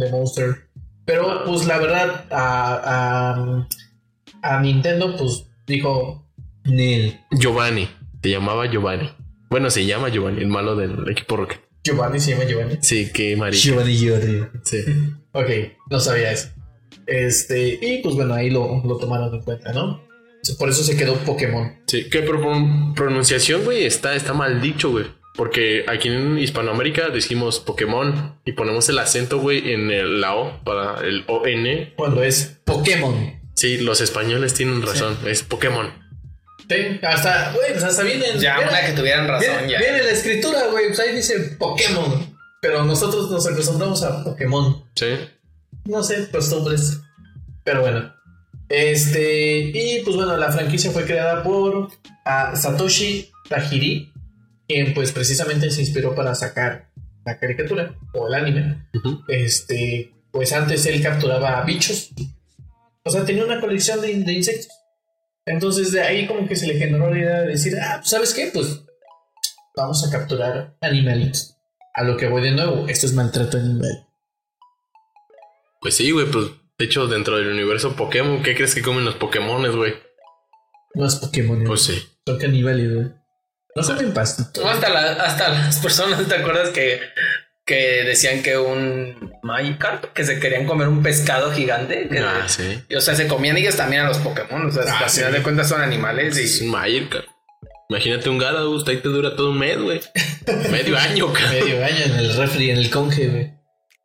de monster. Pero, pues la verdad, a, a, a Nintendo, pues dijo, Nel. Giovanni. Se llamaba Giovanni. Bueno, se llama Giovanni, el malo del equipo Rocket. Giovanni se llama Giovanni. Sí, qué marica. Giovanni Giovanni. Sí. Ok, no sabía eso. Este, y pues bueno, ahí lo, lo tomaron en cuenta, ¿no? Por eso se quedó Pokémon. Sí, que pronunciación, güey, está, está mal dicho, güey. Porque aquí en Hispanoamérica decimos Pokémon y ponemos el acento, güey, en el, la O para el ON. Cuando es Pokémon. Sí, los españoles tienen razón, es Pokémon. Sí, hasta, güey, pues hasta viene. en- Ya, una que tuvieran razón, viene, ya. viene la escritura, güey, pues ahí dice Pokémon. Pero nosotros nos acostumbramos a Pokémon. Sí. No sé, costumbres. Pero bueno. Este, y pues bueno, la franquicia fue creada por ah, Satoshi Tajiri, quien pues precisamente se inspiró para sacar la caricatura o el anime, este, pues antes él capturaba bichos. O sea, tenía una colección de, de insectos. Entonces de ahí como que se le generó la idea de decir, ah, pues, ¿sabes qué? Pues vamos a capturar animalitos. A lo que voy de nuevo, esto es maltrato animal. Pues sí, güey, pues de hecho dentro del universo Pokémon, ¿qué crees que comen los Pokémones, güey? No es Pokémon, Pues sí. son caníbales, güey. No saben pastito. No, hasta, la- hasta las personas, ¿te acuerdas que, que decían que un Magikarp, que se querían comer un pescado gigante? Que, Ah, sí. y, o sea, se comían ellos también a los Pokémon. O sea, Ah, al sí. final de cuentas son animales Es un Magikarp. Imagínate un Gyarados, ahí te dura todo un mes, güey. Medio año, cabrón. Medio año en el refri, en el conge, güey.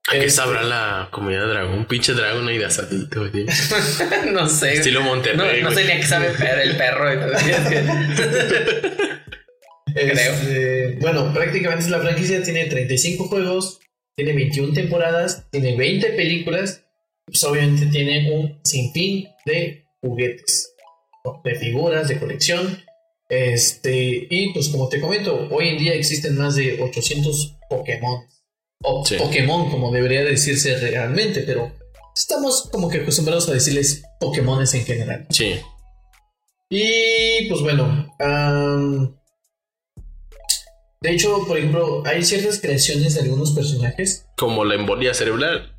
¿A qué Este, sabrá la comunidad dragón? Un pinche dragón ahí de asadito, güey. no sé. Estilo no, Monterrey, no sé güey. ni a qué sabe el perro, que- Este, bueno, prácticamente la franquicia tiene 35 juegos, tiene 21 temporadas, tiene 20 películas, pues obviamente tiene un sinfín de juguetes, ¿no? de figuras, de colección. Este, y pues como te comento, hoy en día existen más de 800 Pokémon. O Sí. Pokémon, como debería decirse realmente, pero estamos como que acostumbrados a decirles Pokémones en general. Sí. Y pues bueno, de hecho, por ejemplo, hay ciertas creaciones de algunos personajes. Como la embolia cerebral.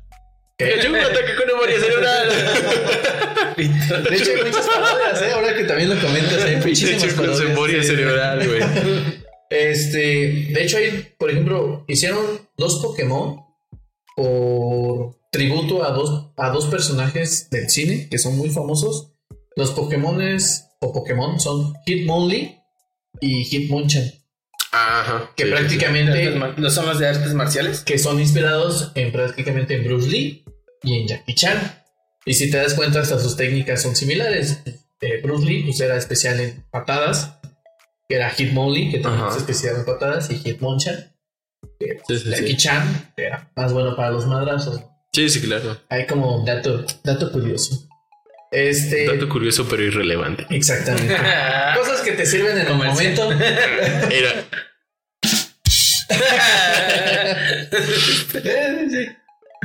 Pikachu, un ataque con embolia cerebral. De hecho, hay muchas palabras, ¿eh? ahora que también lo comentas, hay muchísimas Pikachu con su embolia cerebral, güey. Este, de hecho, hay, por ejemplo, hicieron dos Pokémon por tributo a dos, a dos personajes del cine que son muy famosos. Los Pokémones o Pokémon son Hitmonlee y Hitmonchan, Ajá. que sí, sí, prácticamente ¿No son los de artes marciales? que son inspirados en prácticamente en Bruce Lee y en Jackie Chan. Y si te das cuenta, hasta sus técnicas son similares. Eh, Bruce Lee pues, era especial en patadas, que era Hitmonlee, que también Ajá. es especial en patadas, y Hitmonchan. sí. Sí, sí, Jackie sí. Chan, que era más bueno para los madrazos. Sí, sí, claro. Hay como un dato, dato curioso. Este. Dato curioso, pero irrelevante. Exactamente. Cosas que te sirven en el momento. Era.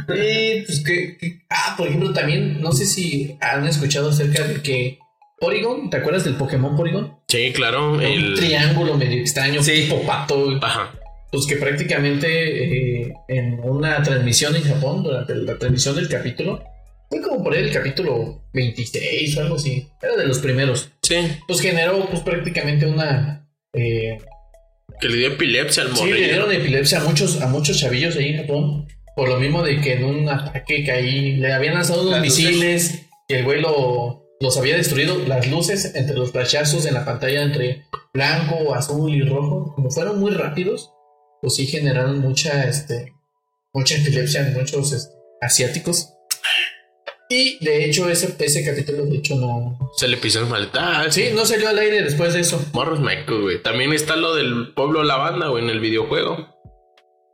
Y pues que, que- Ah, por ejemplo, también, no sé si han escuchado acerca de que Porygon, ¿te acuerdas del Pokémon Porygon? Sí, claro. Un El. triángulo medio extraño, Sí. tipo pato, Ajá. pues que prácticamente eh, en una transmisión en Japón, durante la transmisión del capítulo, fue como por ahí el capítulo 26 o algo así, era de los primeros, Sí. pues generó pues prácticamente una... eh, Que le dio epilepsia al Sí, le morrillo. dieron epilepsia a muchos, a muchos chavillos ahí en Japón. Por lo mismo de que en un ataque que ahí le habían lanzado unos Las luces. misiles y el güey lo- los había destruido. Las luces entre los flashazos en la pantalla entre blanco, azul y rojo, como fueron muy rápidos, pues sí generaron mucha, este, mucha epilepsia en muchos este, asiáticos. Y de hecho, ese, ese capítulo, de hecho, no. Se le pisó el maldad. Sí, no salió al aire después de eso. Morros mecos, güey. También está lo del pueblo lavanda, güey, en el videojuego.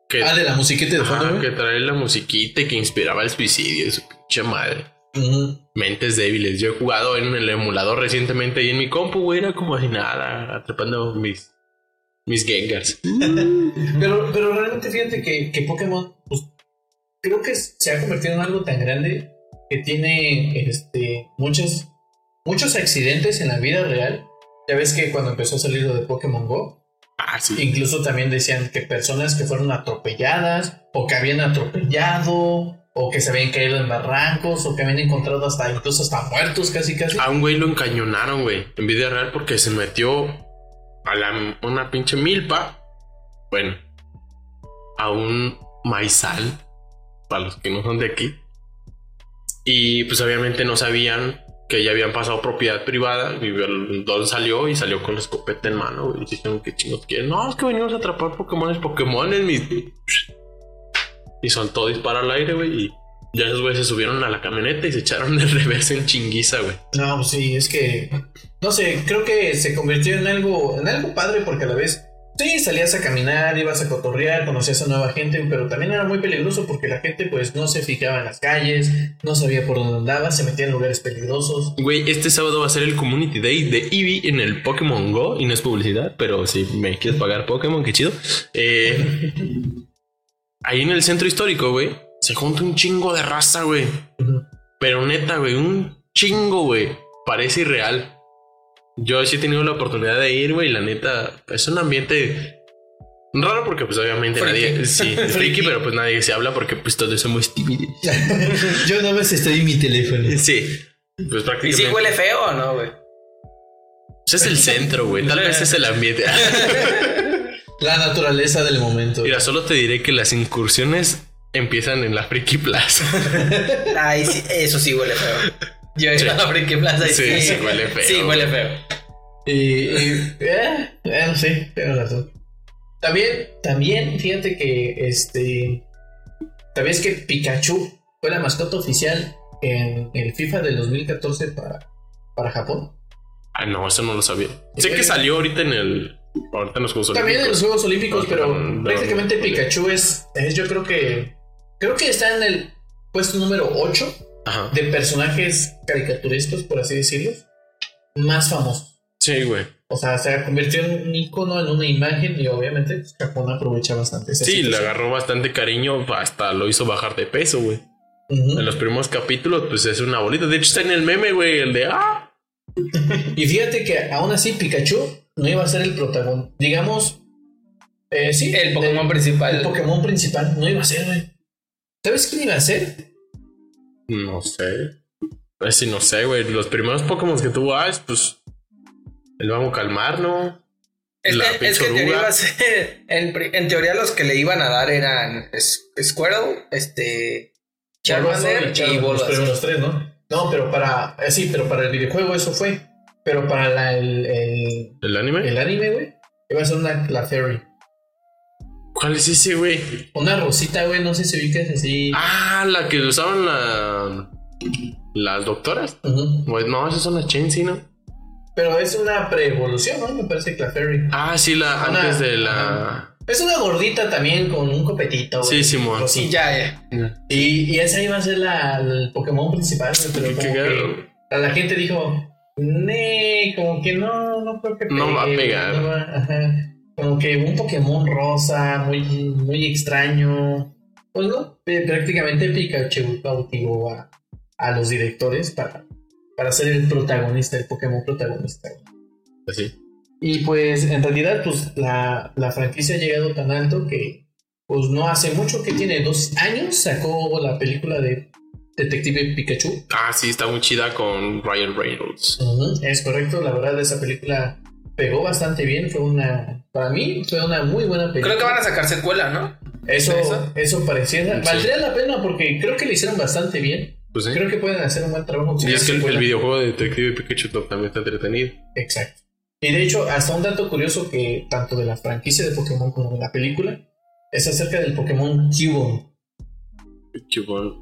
Que, Ah, de la musiquita de fondo, que trae la musiquita y que inspiraba el suicidio su pinche madre. Mentes débiles. Yo he jugado en el emulador recientemente y en mi compu, güey, era como así nada, atrapando mis, mis Gengars. Pero, pero realmente fíjate que, que Pokémon, pues, creo que se ha convertido en algo tan grande que tiene este, muchos, muchos accidentes en la vida real. Ya ves que cuando empezó a salir lo de Pokémon Go, Ah, sí. incluso también decían que personas que fueron atropelladas, o que habían atropellado, o que se habían caído en barrancos, o que habían encontrado hasta incluso hasta muertos casi casi. A un güey lo encañonaron, güey, en vida real porque se metió a la, una pinche milpa. Bueno, a un maizal, para los que no son de aquí. Y pues obviamente no sabían que ya habían pasado propiedad privada. Y el don salió y salió con la escopeta en mano. Y dijeron que chingos quieren. No, es que venimos a atrapar Pokémones, Pokémones, mis. Y soltó disparo al aire, güey. Y ya esos güeyes se subieron a la camioneta y se echaron de reversa en chinguiza, güey. No, pues sí, es que no sé, creo que se convirtió en algo, en algo padre porque a la vez Sí, salías a caminar, ibas a cotorrear, conocías a nueva gente, pero también era muy peligroso porque la gente pues no se fijaba en las calles, no sabía por dónde andaba, se metía en lugares peligrosos. Güey, este sábado va a ser el Community Day de Eevee en el Pokémon Go. Y no es publicidad, pero si me quieres pagar Pokémon, qué chido. Eh, ahí en el centro histórico, güey, se junta un chingo de raza, güey. Pero neta, güey, un chingo, güey. Parece irreal. Yo sí he tenido la oportunidad de ir, güey, y la neta, es un ambiente raro porque pues obviamente Friki. nadie, sí, es friki, pero pues nadie se habla porque pues todos somos tímidos. Yo no me estoy en mi teléfono. Sí, pues ¿Y prácticamente. si huele feo o no, güey? Pues es el centro, güey, tal vez es el ambiente. La naturaleza del momento. Mira, solo te diré que las incursiones empiezan en la Friki Plaza. Ay, sí, eso sí huele feo. Yo he ido a la Friki Plaza y Sí, sí, sí huele feo. Sí, huele feo. Y, y- eh, eh, no sé, tienes razón. También, también, fíjate que este. ¿Sabías que Pikachu fue la mascota oficial en el FIFA del 2014 para, para Japón? Ah, no, eso no lo sabía. Sé que salió ahorita en el. Ahorita en los Juegos También en los Olímpicos. Juegos Olímpicos, pero No, prácticamente no. Pikachu es, es, yo creo que. Creo que está en el puesto número 8 Ajá. de personajes caricaturescos, por así decirlo, más famosos. Sí, güey. O sea, se convirtió en un icono, en una imagen, y obviamente pues, Japón aprovecha bastante esa Sí, le agarró bastante cariño, hasta lo hizo bajar de peso, güey. En los primeros capítulos, pues es una bolita. De hecho, está en el meme, güey, el de ah. Y fíjate que aún así Pikachu no iba a ser el protagonista. Digamos, eh, sí, El Pokémon de- principal. el Pokémon principal no iba a ser, güey. ¿Sabes quién iba a ser? No sé. Pues sí, no sé, güey. Los primeros Pokémon que tuvo Ash, pues. El vamos a calmar, ¿no? Es La que, es que en teoría oruga. iba a ser- en, teoría los que le iban a dar eran Squirtle, este Charmander y Los Bulbasaur. primeros tres, ¿no? No, pero para. eh, sí, pero para el videojuego eso fue. Pero para la- el, el, ¿El anime? el anime, güey, iba a ser una Clefairy. ¿Cuál es ese, güey? Una rosita, güey, no sé si ubicas así. Ah, la que usaban la. Las doctoras. Pues no, esas son las Chansey, ¿no? Pero es una pre-evolución, ¿no? Me parece Clefairy. Ah, sí, la Una- antes de la. Es una gordita también con un copetito. güey. Sí, Simón. Rosita. Sí, ya, ya. Y, y esa iba a ser la, el Pokémon principal, pero como que a la gente dijo, nee, como que no, no creo que No va a pegue, pegar. no va- ajá. Como que un Pokémon rosa, muy, muy extraño. Pues no, prácticamente Pikachu cautivó a, a los directores para, para ser el protagonista, el Pokémon protagonista. Así. Y pues en realidad pues la, la franquicia ha llegado tan alto que pues no hace mucho que tiene dos años sacó la película de Detective Pikachu. Ah, sí, está muy chida con Ryan Reynolds. Es correcto, la verdad esa película pegó bastante bien, fue una, para mí fue una muy buena película. Creo que van a sacar secuela, ¿no? Eso, ¿Eso? eso pareciera, Sí. valdría la pena porque creo que le hicieron bastante bien. Pues sí. Creo que pueden hacer un buen trabajo. Y es que el, videojuego de Detective Pikachu también está entretenido. Exacto. Y de hecho, hasta un dato curioso que tanto de la franquicia de Pokémon como de la película es acerca del Pokémon Cubone.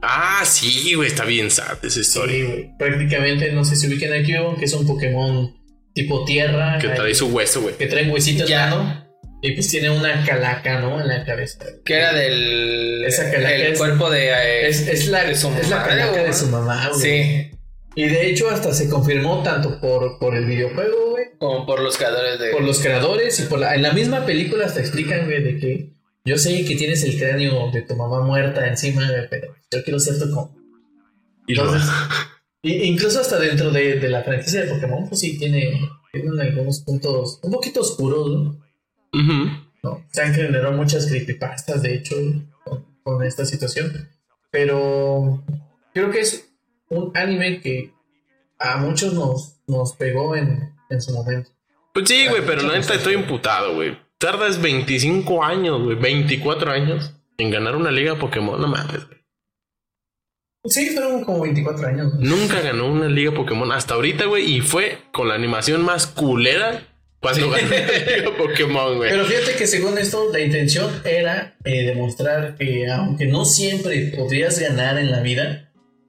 Ah, sí, güey, está bien sad esa historia. Sí, güey. Prácticamente, no sé si ubican a Cubone, que es un Pokémon tipo tierra. que ahí, trae su hueso, güey. que trae huesitos, Ya. ¿no? Y pues tiene una calaca, ¿no? En la cabeza. Que era del Esa calaca el es- cuerpo de, eh, Es, es la, de su es la calaca güey. de su mamá, güey. Sí, Y de hecho, hasta se confirmó tanto por, por el videojuego, güey, como por los creadores de por los creadores y por la, en la misma película hasta explican, güey, de que yo sé que tienes el cráneo de tu mamá muerta encima, pero yo quiero ser tu lo- Entonces, incluso hasta dentro de, de la franquicia de Pokémon, pues sí tiene, algunos puntos un poquito oscuros, ¿no? Se han generado muchas creepypastas, de hecho, con, con esta situación. Pero creo que es un anime que a muchos nos, nos pegó en, en su momento. Pues sí, güey, pero la neta estoy imputado, güey. Tardas 25 años, güey, 24 años en ganar una liga Pokémon, no mames, güey. Sí, fueron como 24 años. Nunca ganó una liga Pokémon hasta ahorita, güey, y fue con la animación más culera cuando ganó la liga Pokémon, güey. Pero fíjate que según esto, la intención era eh, demostrar que aunque no siempre podrías ganar en la vida,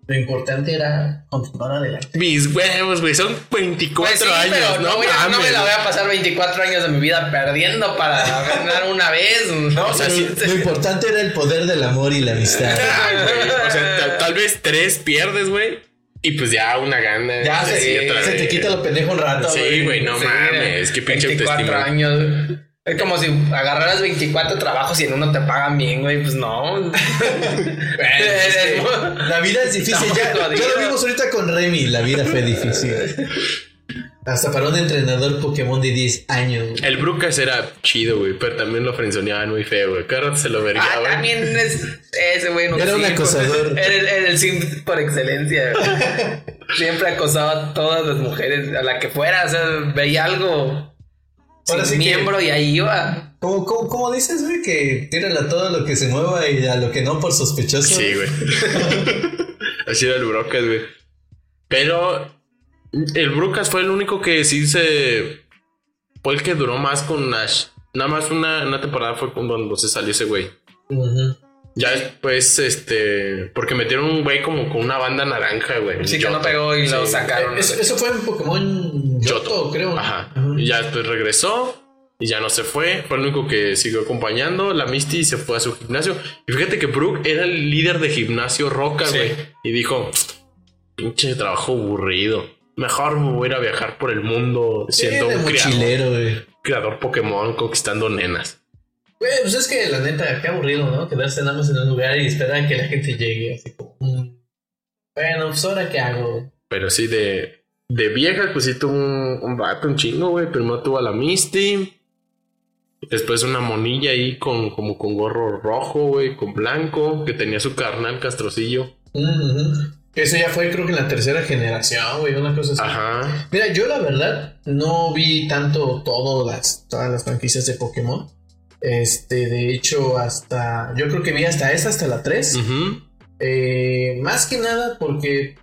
Lo importante era continuar adelante. Mis huevos, güey, son 24 Pues sí, años, pero no, no, voy a- no me la voy a pasar 24 años de mi vida perdiendo para ganar una vez. ¿no? O sea, sí, Lo importante era el poder del amor y la amistad. Ay, güey, O sea, tal, tal vez tres pierdes, güey. Y pues ya una gana. Ya se, Sí, otra se te quita lo pendejo un rato. Sí, güey, no Sí, mames. Qué pinche 24 autoestima. años. Es como si agarraras 24 trabajos y en uno te pagan bien, güey. Pues no. es que La vida es difícil. Ya, ya lo vimos ahorita con Remy. La vida fue difícil. Hasta para un entrenador Pokémon de 10 años. güey. El Brucas era chido, güey, pero también lo frenzoneaban muy feo, güey. Cada rato se lo Ah, vergaba. también es ese güey. no Era un simp. acosador. Era el, era el simp por excelencia. güey. Siempre acosaba a todas las mujeres, a la que fuera. O sea, veía algo Ahora sin sí que- miembro y ahí iba. ¿Cómo, cómo, cómo dices, güey? Que tírale a todo lo que se mueva y a lo que no por sospechoso. Sí, güey. Así era el Brucas, güey. Pero el Brucas fue el único que sí se. Fue el que duró más con Nash. Nada más una, una temporada fue cuando se salió ese güey. Ujú. Ya después, este. Porque metieron un güey como con una banda naranja, güey. Sí, que no pegó y lo Sí. sacaron. Eh, Eso, eso fue en Pokémon Yoto, Yoto. creo. Ajá. Y ya después regresó. Y ya no se fue. Fue el único que siguió acompañando. La Misty se fue a su gimnasio. Y fíjate que Brooke era el líder de gimnasio Roca, Sí. güey. Y dijo: Pinche trabajo aburrido. Mejor me voy a ir a viajar por el mundo siendo de un creador, creador Pokémon conquistando nenas. Güey, pues es que la neta, qué aburrido, ¿no? Quedarse nada más en un lugar y esperar a que la gente llegue. Así como, mm, bueno, pues ahora qué hago. Pero sí, de, de vieja, pues sí tuvo un, un vato, un chingo, güey. Primero tuvo a la Misty. Después una monilla ahí con, como con gorro rojo, güey, con blanco, que tenía su carnal castrocillo. Eso ya fue, creo que en la tercera generación, güey, una cosa así. Ajá. Mira, yo la verdad no vi tanto todas las, todas las franquicias de Pokémon. Este, de hecho, hasta. Yo creo que vi hasta esa, hasta la 3. Ujú. Eh, más que nada porque.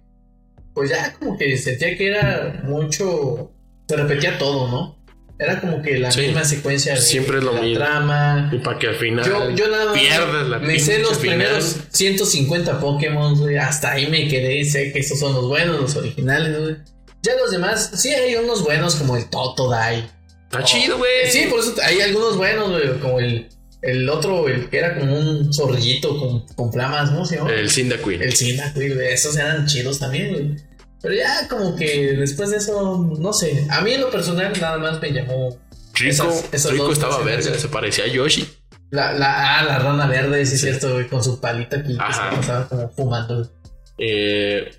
Pues ya como que sentía que era mucho. Se repetía todo, ¿no? Era como que la Sí. misma secuencia de, Siempre es lo la mismo. trama. Y para que al final Yo, yo nada más pierdas la me sé los final. primeros 150 Pokémon, güey. Hasta ahí me quedé. Sé que estos son los buenos, los originales, güey. Ya los demás, sí hay unos buenos como el Totodile. Está chido, güey. Sí, por eso hay algunos buenos, güey. Como el, el otro, el que era como un zorrillito con, con flamas, ¿cómo se llama? El Cyndaquil. El Cyndaquil, güey. Esos eran chidos también, güey. Pero ya como que después de eso, no sé. A mí en lo personal nada más me llamó Rico, esas- esas Rico dos estaba verga, se parecía a Yoshi. la, la, ah, la rana verde, sí es cierto, güey. Con su palita aquí que se pasaba como fumando. Eh,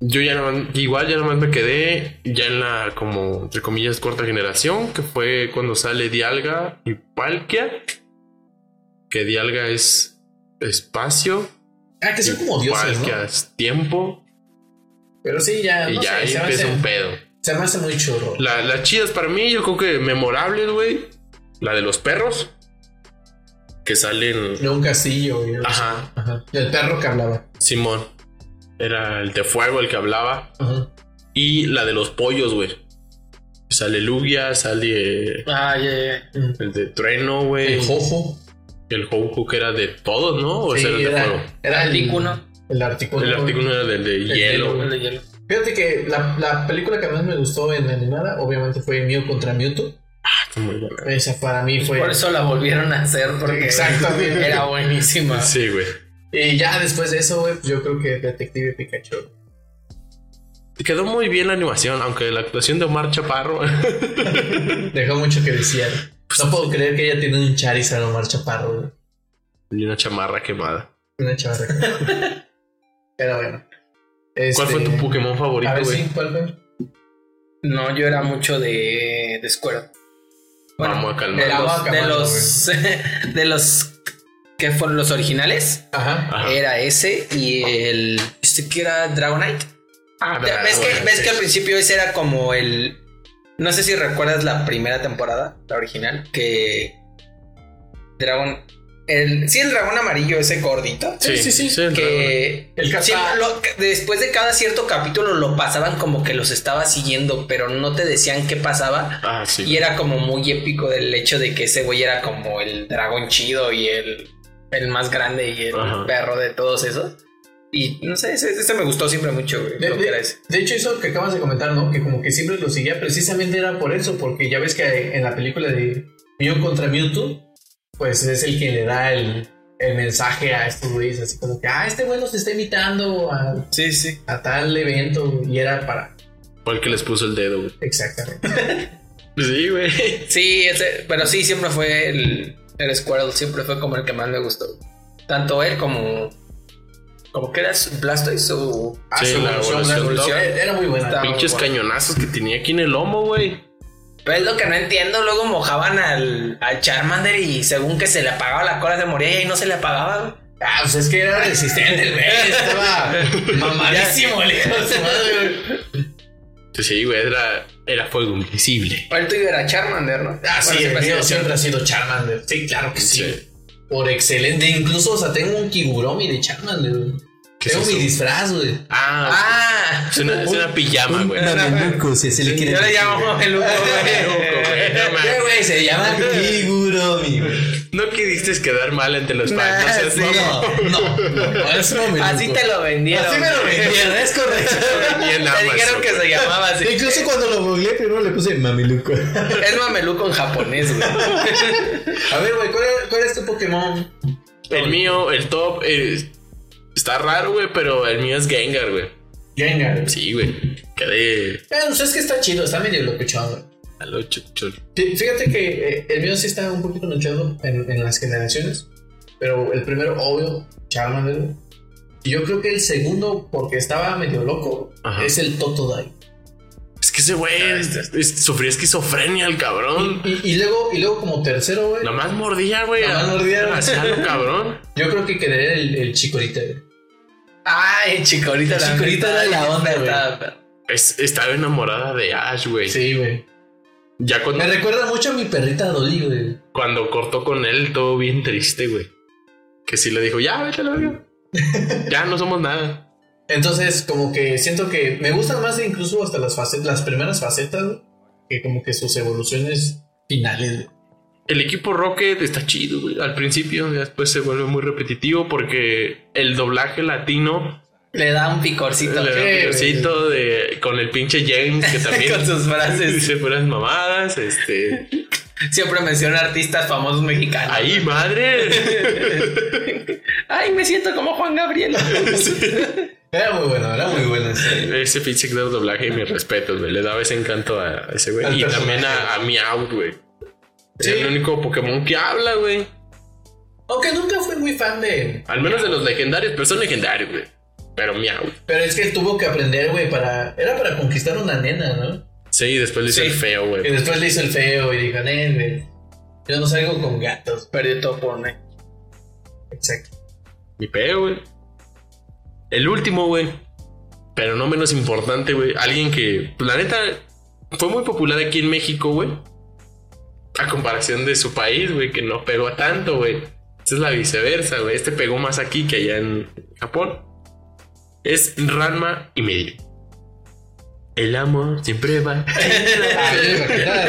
yo ya no, igual ya nomás me quedé ya en la como entre comillas cuarta generación, que fue cuando sale Dialga y Palkia. Que Dialga es espacio, Ah, que son como dioses, Palkia ¿no? es tiempo, Pero sí, ya. y no ya sé, ahí se, empieza hace, un pedo. se me hace muy churro. La- Las chidas para mí, yo creo que memorables, güey. La de los perros. Que salen. De un castillo, güey. Ajá, Ajá. El perro que hablaba. Simón. Era el de fuego el que hablaba. Ajá. Y la de los pollos, güey. Sale Lugia, sale Ah, ya, ya. el de trueno, güey. El Jojo. El Houku que era de todos, ¿no? O Sí, ese era el de fuego. era, era el Artículo. El artículo. El artículo era del de hielo. hielo. El de hielo. Fíjate que la, la película que más me gustó en animada, obviamente, fue Mew contra Mewtwo. Está muy buena. Esa para mí fue. Por eso la volvieron a hacer, porque Exactamente. era buenísima. Sí, güey. Y ya después de eso, güey, pues yo creo que Detective Pikachu. Quedó muy bien la animación, aunque la actuación de Omar Chaparro. Dejó mucho que desear. No puedo creer que ella tiene un Charizard Omar Chaparro, güey. y una chamarra quemada. Una chavarra. Pero bueno. ¿Cuál fue Este, tu Pokémon A favorito, güey? sí, ¿cuál fue? No, yo era mucho de, de Squirtle. Vamos a de calmar. Los, de los, de los que fueron los originales, Ajá. Ajá. era ese y el este que era Dragonite. Ah, ¿Ves que, Dragonite, ves que al principio ese era como el no sé si recuerdas la primera temporada, la original, que Dragon el sí el dragón amarillo ese gordito Sí, Sí, sí, sí. el que El capa- siempre lo- que después de cada cierto capítulo lo pasaban como que los estaba siguiendo, pero no te decían qué pasaba. Ah, sí. Y era como muy épico del hecho de que ese güey era como el dragón chido y el, el más grande y el Ajá. perro de todos esos. Y no sé, ese, ese me gustó siempre mucho, güey. De, lo que de- era ese. de hecho, eso que acabas de comentar, ¿no? Que como que siempre lo seguía, precisamente era por eso, porque ya ves que en la película de Mew contra Mewtwo, pues es el que le da el, el mensaje a estos güeyes, así como que, ah, este güey nos está invitando a, Sí, sí. a tal evento, y era para... Fue el que les puso el dedo, güey. Exactamente. Sí, güey. Sí, ese, pero sí, siempre fue el, el Squirtle, siempre fue como el que más me gustó. Tanto él como. Como que era Blastoise o. Sí, su la evolución, evolución evolución, top. Era muy buena. Pinches bueno. cañonazos que tenía aquí en el lomo, güey. Pero es lo que no entiendo. Luego mojaban al, al Charmander y según que se le apagaba la cola se moría y no se le apagaba, güey. Ah, pues es que era resistente el güey, estaba mamadísimo el hijo de su madre, güey. Sí, güey, era, era fuego invisible. Pero el tuyo era Charmander, ¿no? Ah, sí, Bueno, el siempre ha mío sido siempre ha sido Charmander. Sí, claro que sí. Sí. Por excelente. Incluso, o sea, tengo un Kiguromi de Charmander, güey. ¿Qué es Tengo mi disfraz, güey. Ah, Ah, es, una, es una pijama, güey. si se yo le llamo Mameluco, Mameluco, güey. güey, no mames. ¿Qué, güey? Se llama Kiguromi, güey. No quisiste quedar mal entre los fans. Nah, no seas sí. mamón. No, no, no, es mameluco. Así te lo vendieron. Así me lo vendieron, es correcto. Te dijeron que se llamaba así. Incluso cuando lo googleé, primero le puse mameluco. Es mameluco en japonés, güey. A ver, güey, ¿cuál, es- ¿cuál es tu Pokémon? El mío, el top, eh, está raro, güey, pero el mío es Gengar, güey. Gengar. Sí, güey. Quedé Eh, pues es que está chido, está medio locochón, güey. A lo chuchul. Fí- Fíjate que eh, el mío sí está un poquito luchado en, en las generaciones, pero el primero, obvio, Charmander. Y yo creo que el segundo, porque estaba medio loco, Ajá. es el Totodile. Es que ese güey es- es- sufría esquizofrenia, el cabrón. Y, y luego, y luego como tercero, güey, Nomás mordía, güey. Nomás mordía. Hacía lo cabrón. yo creo que quedaría el, el Chikorita. güey. Ay, Chicorita. Chikorita era la onda, güey. Es- estaba enamorada de Ash, güey. Sí, güey. Ya Me recuerda mucho a mi perrita Dolly, güey. cuando cortó con él, todo bien triste, güey. Que sí le dijo, ya, vete la verga. ya no somos nada. Entonces, como que siento que me gustan más incluso hasta las facetas, las primeras facetas, güey, que como que sus evoluciones finales. güey. El equipo Rocket está chido, güey. Al principio, después se vuelve muy repetitivo porque el doblaje latino Le da un picorcito. le da un picorcito de con el pinche James que también Con sus frases. dice puras mamadas, este, Siempre menciona artistas famosos mexicanos. ahí madre. Ay, me siento como Juan Gabriel. Era muy bueno, era muy bueno. ese. Ese pinche actor de doblaje, mis respetos, güey. Le daba ese encanto a ese güey. Y también a, a Meowth, güey. Sí. Es el único Pokémon que habla, güey. Aunque nunca fui muy fan de. Al menos de los legendarios, pero son legendarios, güey. Pero Meowth. Pero es que él tuvo que aprender, güey, para. Era para conquistar una nena, ¿no? Sí, después le hizo Sí. el feo, Y güey. después le hizo el feo y dijo, nene, yo no salgo con gatos. Perdió todo por mí. Exacto. Mi peo, güey. El último, güey. Pero no menos importante, güey. Alguien que, la neta, fue muy popular aquí en México, güey. A comparación de su país, güey, que no pegó tanto, güey. Esa es la viceversa, güey. Este pegó más aquí que allá en Japón. Es Ranma y medio. El amor siempre va. Ah, yo iba a cantar.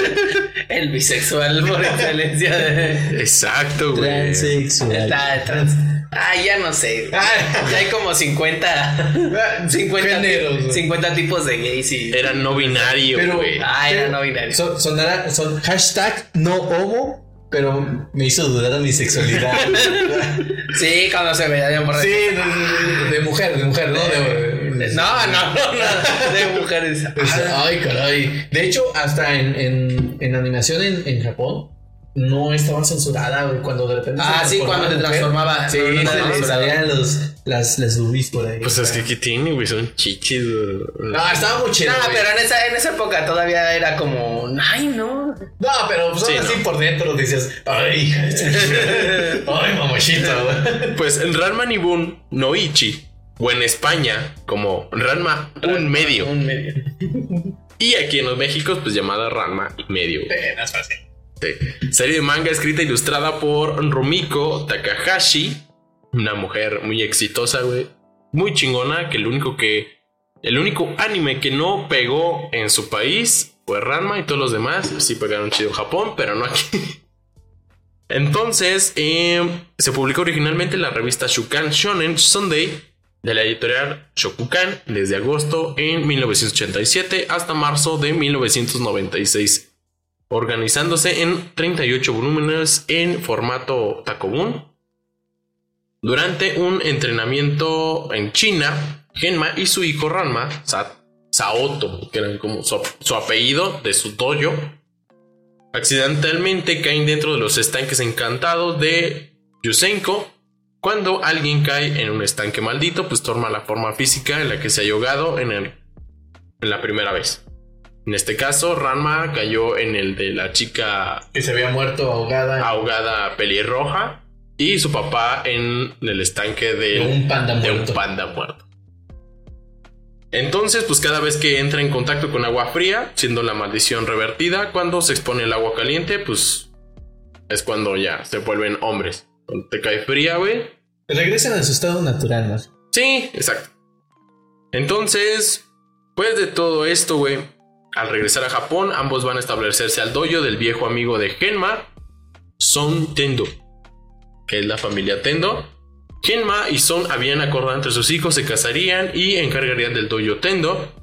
El bisexual por excelencia. Exacto, güey. Está trans. Ay, ya no sé. Ya hay como 50. 50, Géneros, güey. 50 tipos de gays y. Era no binario, Pero- güey. Ay, era no binario. Son, son hashtag no homo, pero me hizo dudar de mi sexualidad. Sí, cuando se veía de morra. sí, de, de- de mujer, de mujer, ¿no? De, No, no, no, no. De mujeres. Ay, caray. De hecho, hasta en, en, en animación en, en Japón no estaba censurada, güey. Cuando de repente. Ah, se sí, cuando te transformaba. Sí, No, no, no, se no, le no, salían los, las, las boobies por ahí. Pues es que, ¿qué tiene, güey? Son chichis, güey. No, estaba muy chido. No, güey. pero en esa, en esa época todavía era como. Ay, no. No, pero pues, Sí, así no. por dentro dices, ay, hija. ay, mamachita, güey. Pues en Ranma Nibun no Ichi, o en España como Ranma un medio, Un medio. y aquí en los Méxicos pues llamada Ranma y medio. Eh, no es fácil. Sí. Serie de manga escrita e ilustrada por Rumiko Takahashi, una mujer muy exitosa, güey, muy chingona, que el único que el único anime que no pegó en su país fue Ranma y todos los demás sí pegaron chido en Japón, pero no aquí. Entonces, eh, se publicó originalmente en la revista Shukan Shonen Sunday de la editorial Shokukan desde agosto en 1987 hasta marzo de 1996, organizándose en 38 volúmenes en formato Takobun. Durante un entrenamiento en China, Genma y su hijo Ranma, Sa- Saoto, que eran como su, su apellido de su dojo, accidentalmente caen dentro de los estanques encantados de Yusenko. Cuando alguien cae en un estanque maldito, pues toma la forma física en la que se ha ahogado en, en la primera vez. En este caso, Ranma cayó en el de la chica Que se había muerto ahogada ahogada pelirroja y su papá en el estanque de, de un panda de muerto. un panda muerto. Entonces, pues cada vez que entra en contacto con agua fría, siendo la maldición revertida, cuando se expone el agua caliente, pues es cuando ya se vuelven hombres. Cuando te cae fría, güey. Regresan a su estado natural, ¿no? Sí, exacto. Entonces, pues de todo esto, güey, al regresar a Japón, ambos van a establecerse al dojo del viejo amigo de Genma, Son Tendo, que es la familia Tendo. Genma y Son habían acordado entre sus hijos se casarían y encargarían del dojo Tendo.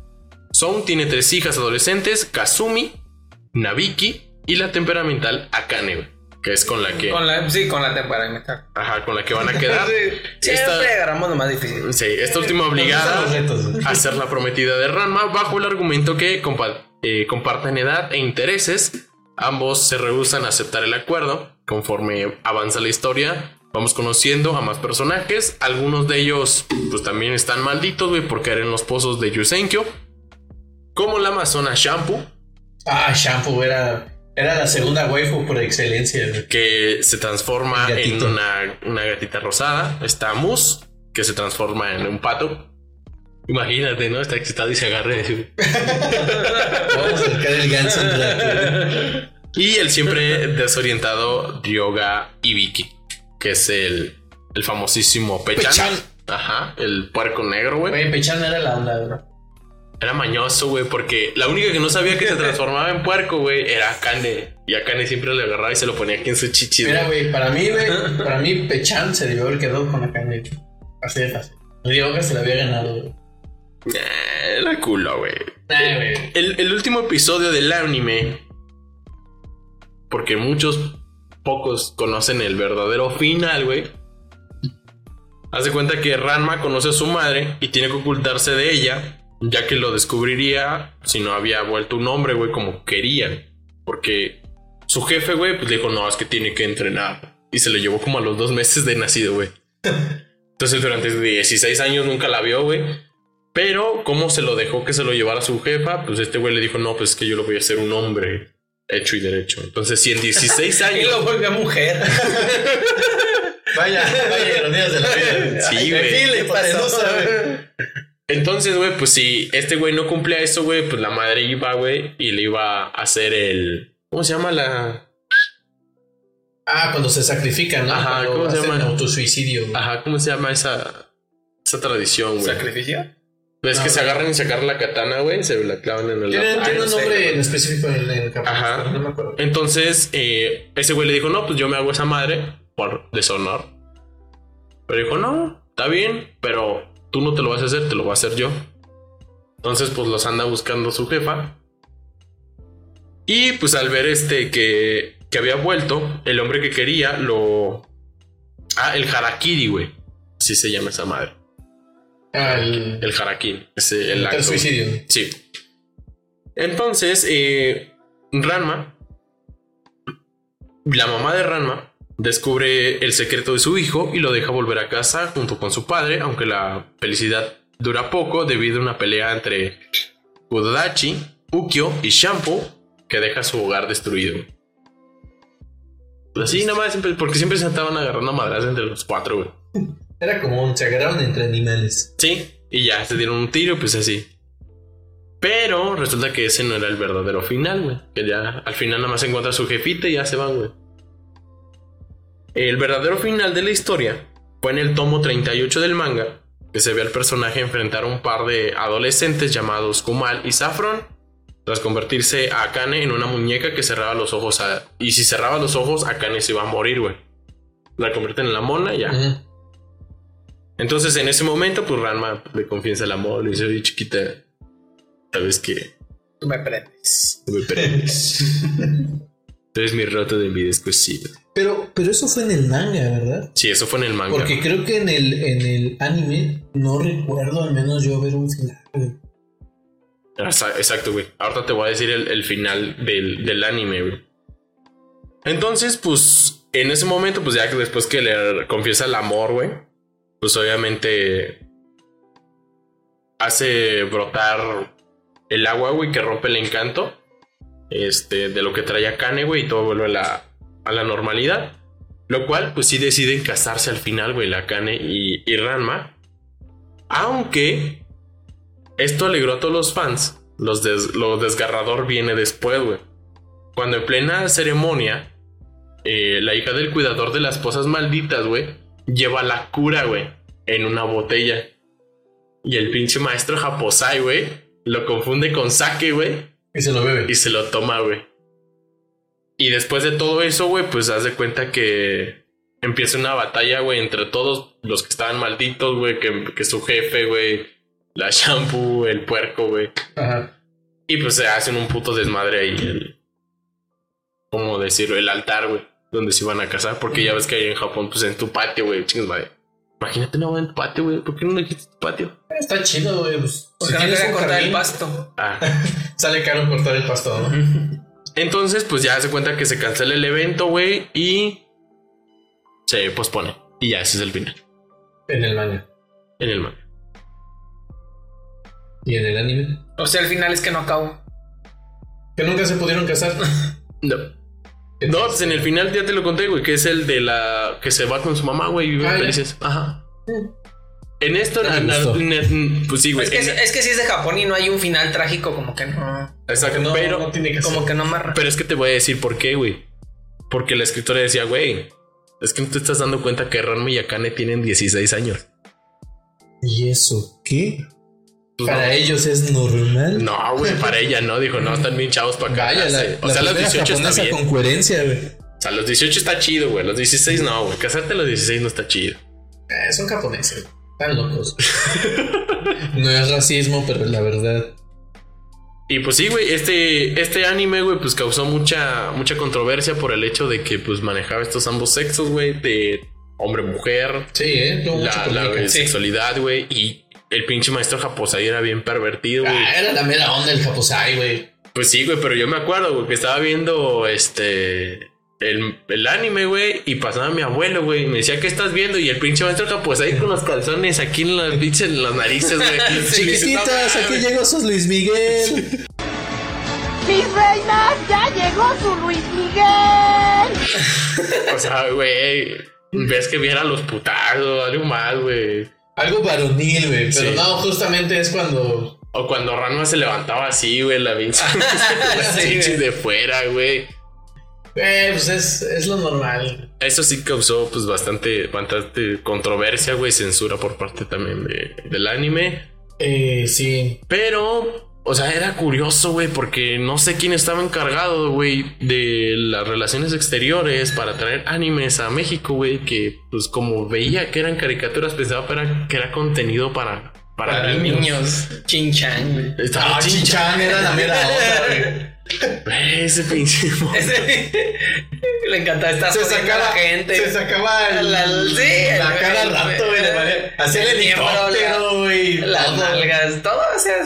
Son tiene tres hijas adolescentes, Kazumi, Nabiki y la temperamental Akane, que es con la que, Con la, sí, con la temperamental. ajá, con la que van a quedar. Siempre Esta- agarramos lo más difícil. Sí, esta última obligada a ser la prometida de Ranma bajo el argumento que compa- eh, comparten edad e intereses. Ambos se rehusan a aceptar el acuerdo. Conforme avanza la historia, vamos conociendo a más personajes. Algunos de ellos, pues también están malditos, güey, por caer en los pozos de Yusenkyo. Como la amazona Shampoo, Ah, Shampoo era, era la segunda waifu por excelencia. güey. que se transforma en una, una gatita rosada. Está Mus, que se transforma en un pato. Imagínate, ¿no? Está excitado y se agarra y Vamos a sacar el ganso en la- Y el siempre desorientado Ryoga Ibiki, que es el, el famosísimo Pechan. Pechan. Ajá, el puerco negro, güey. Güey, Pechan era la onda, bro. Era mañoso, güey, porque la única que no sabía que se transformaba en puerco, güey, era Akane. Y Akane siempre le agarraba y se lo ponía aquí en su chichi. Mira, güey. para mí, güey, para mí Pechan se debió haber quedado con la caña. Así de fácil. Ryoga se la había ganado, güey. Eh, Era culo, güey. El, el último episodio del anime, porque muchos pocos conocen el verdadero final, güey. Haz de cuenta que Ranma conoce a su madre y tiene que ocultarse de ella, ya que lo descubriría si no había vuelto un hombre, güey, como querían. Porque su jefe, güey, pues le dijo, no, es que tiene que entrenar. Y se lo llevó como a los dos meses de nacido, güey. Entonces durante 16 años nunca la vio, güey. Pero, ¿cómo se lo dejó que se lo llevara su jefa? Pues este güey le dijo, no, pues es que yo lo voy a hacer un hombre hecho y derecho. Entonces, si en 16 Y años... lo volvió mujer. Vaya, vaya ironías de la vida. Sí, güey. Entonces, güey, pues si este güey no cumplía eso, güey, pues la madre iba, güey, y le iba a hacer el... ¿Cómo se llama la...? Ah, cuando se sacrifican, ¿no? Ajá, Cuando ¿cómo se llama? autosuicidio. güey. Ajá, ¿cómo se llama esa... Esa tradición, güey? ¿Sacrificio? Es que No, se agarran y sacan la katana, güey, se la clavan en el... Tiene, un nombre en específico en el capítulo. Ajá. No me acuerdo. Entonces, eh, ese güey le dijo, no, pues yo me hago esa madre por deshonor. Pero dijo, no, está bien, pero tú no te lo vas a hacer, te lo voy a hacer yo. Entonces, pues los anda buscando su jefa. Y pues al ver este que, que había vuelto, el hombre que quería lo... Ah, el harakiri, güey. Así se llama esa madre. Ah, el, El harakiri. Ese, el el acto. suicidio. Sí. Entonces, eh, Ranma, la mamá de Ranma, descubre el secreto de su hijo y lo deja volver a casa junto con su padre, aunque la felicidad dura poco debido a una pelea entre Udodachi, Ukyo y Shampoo que deja su hogar destruido. Así nada más, siempre- porque siempre se estaban agarrando a madras entre los cuatro, güey. Era como un, se agarraron entre animales. Sí, y ya se dieron un tiro, pues así. Pero resulta que ese no era el verdadero final, güey. Que ya al final nada más se encuentra su jefita y ya se van, güey. El verdadero final de la historia fue en el tomo 38 del manga, que se ve al personaje enfrentar a un par de adolescentes llamados Kumal y Saffron, tras convertirse a Akane en una muñeca que cerraba los ojos a... Y si cerraba los ojos, Akane se iba a morir, güey. La convierten en la mona y ya. Entonces, en ese momento, pues Ranma le confiesa el amor, le dice, oye, chiquita, sabes que Tú me prendes. no me prendes. Tú eres mi roto de envidia descosido. Pero, pero eso fue en el manga, ¿verdad? Sí, eso fue en el manga. Porque creo que en el, en el anime no recuerdo al menos yo ver un final. Exacto, güey. Ahorita te voy a decir el, el final del, del anime, güey. Entonces, pues, en ese momento, pues ya que después que le confiesa el amor, güey, pues obviamente hace brotar el agua, güey, que rompe el encanto este, de lo que traía Kane, güey, y todo vuelve a la, a la normalidad. Lo cual, pues sí deciden casarse al final, güey, la Kane y, y Ranma. Aunque esto alegró a todos los fans. Los des- lo desgarrador viene después, güey. Cuando en plena ceremonia, eh, la hija del cuidador de las esposas malditas, güey, lleva la cura, güey, en una botella. Y el pinche maestro Japosai, güey, lo confunde con sake, güey, Y se lo bebe. y se lo toma, güey. Y después de todo eso, güey, pues haz de cuenta que empieza una batalla, güey, entre todos los que estaban malditos, güey, que, que su jefe, güey, la shampoo, el puerco, güey. Ajá. Y pues se hacen un puto desmadre ahí, el, ¿cómo decirlo? El altar, güey, donde se iban a casar, porque ya ves que ahí en Japón, pues en tu patio, güey, chingas madre. Imagínate una boda en tu patio, güey, ¿por qué no le dijiste tu patio? Está chido, güey. Pues, Porque si no un cortar el jardín, Ah, pasto. Sale caro cortar el pasto, ¿no? Entonces, pues ya se cuenta que se cancela el evento, güey, y se pospone. Y ya, ese es el final. En el manga. En el manga. Y en el anime. O sea, al final es que no acabó. Que nunca se pudieron casar. No. No, pues en el final ya te lo conté, güey, que es el de la que se va con su mamá, güey, y viven Ah, felices. Ajá. En esto, No en- pues sí, güey. Es que, en- es que si es de Japón y no hay un final trágico, como que no. Exacto, No, pero, no tiene que ser. Como que no amarra. pero es que te voy a decir por qué, güey. Porque la escritora decía, güey, es que no te estás dando cuenta que Ranma y Akane tienen 16 años. ¿Y eso qué? Pues Para no. ellos es normal. No, güey, para ella no, dijo, no, están bien chavos para Vaya, la, casarse. O la sea, los primera 18 está bien. con coherencia, güey. O sea, los 18 está chido, güey. Los 16 no, güey. Casarte a los 16 no está chido. Eh, son japoneses. Están locos. no es racismo, pero la verdad. Y pues sí, güey, este, este anime, güey, pues causó mucha, mucha controversia por el hecho de que, pues, manejaba estos ambos sexos, güey, de hombre-mujer, Sí, eh. La, la. Sí. sexualidad, güey, y el pinche maestro Japosai era bien pervertido, güey. Ah, era la mera onda el Japosai, güey. Pues sí, güey, pero yo me acuerdo, güey, que estaba viendo este. El, el anime, güey, y pasaba mi abuelo, güey, y me decía, ¿qué estás viendo? Y el pinche maestro Japosai con los calzones aquí en las pinches en las narices, güey. Y dices, "No Chiquititas, aquí mames". llegó sus Luis Miguel. Mis reinas, ya llegó su Luis Miguel. O sea, güey, ves que viera los putazos, algo más, güey. Algo varonil, güey. Pero Sí. no, justamente es cuando. O cuando Ranma se levantaba así, güey, la pinche las Sí, de fuera, güey. Eh, pues es, es lo normal. Eso sí causó, pues, bastante, bastante controversia, güey, censura por parte también de- del anime. Eh, sí. Pero, o sea, era curioso, güey, porque no sé quién estaba encargado, güey, de las relaciones exteriores para traer animes a México, güey, que pues como veía que eran caricaturas, pensaba que era, que era contenido para, para, Para niños. niños. Chinchan, güey. Ah, Chinchan era la mera onda, güey. Ese pinche Le encantaba estar Se a sacaba, la gente. se sacaba el- La- sí, la el- cara el- rato, güey. Hacía el helicóptero, güey. Las nalgas, todo, o sea.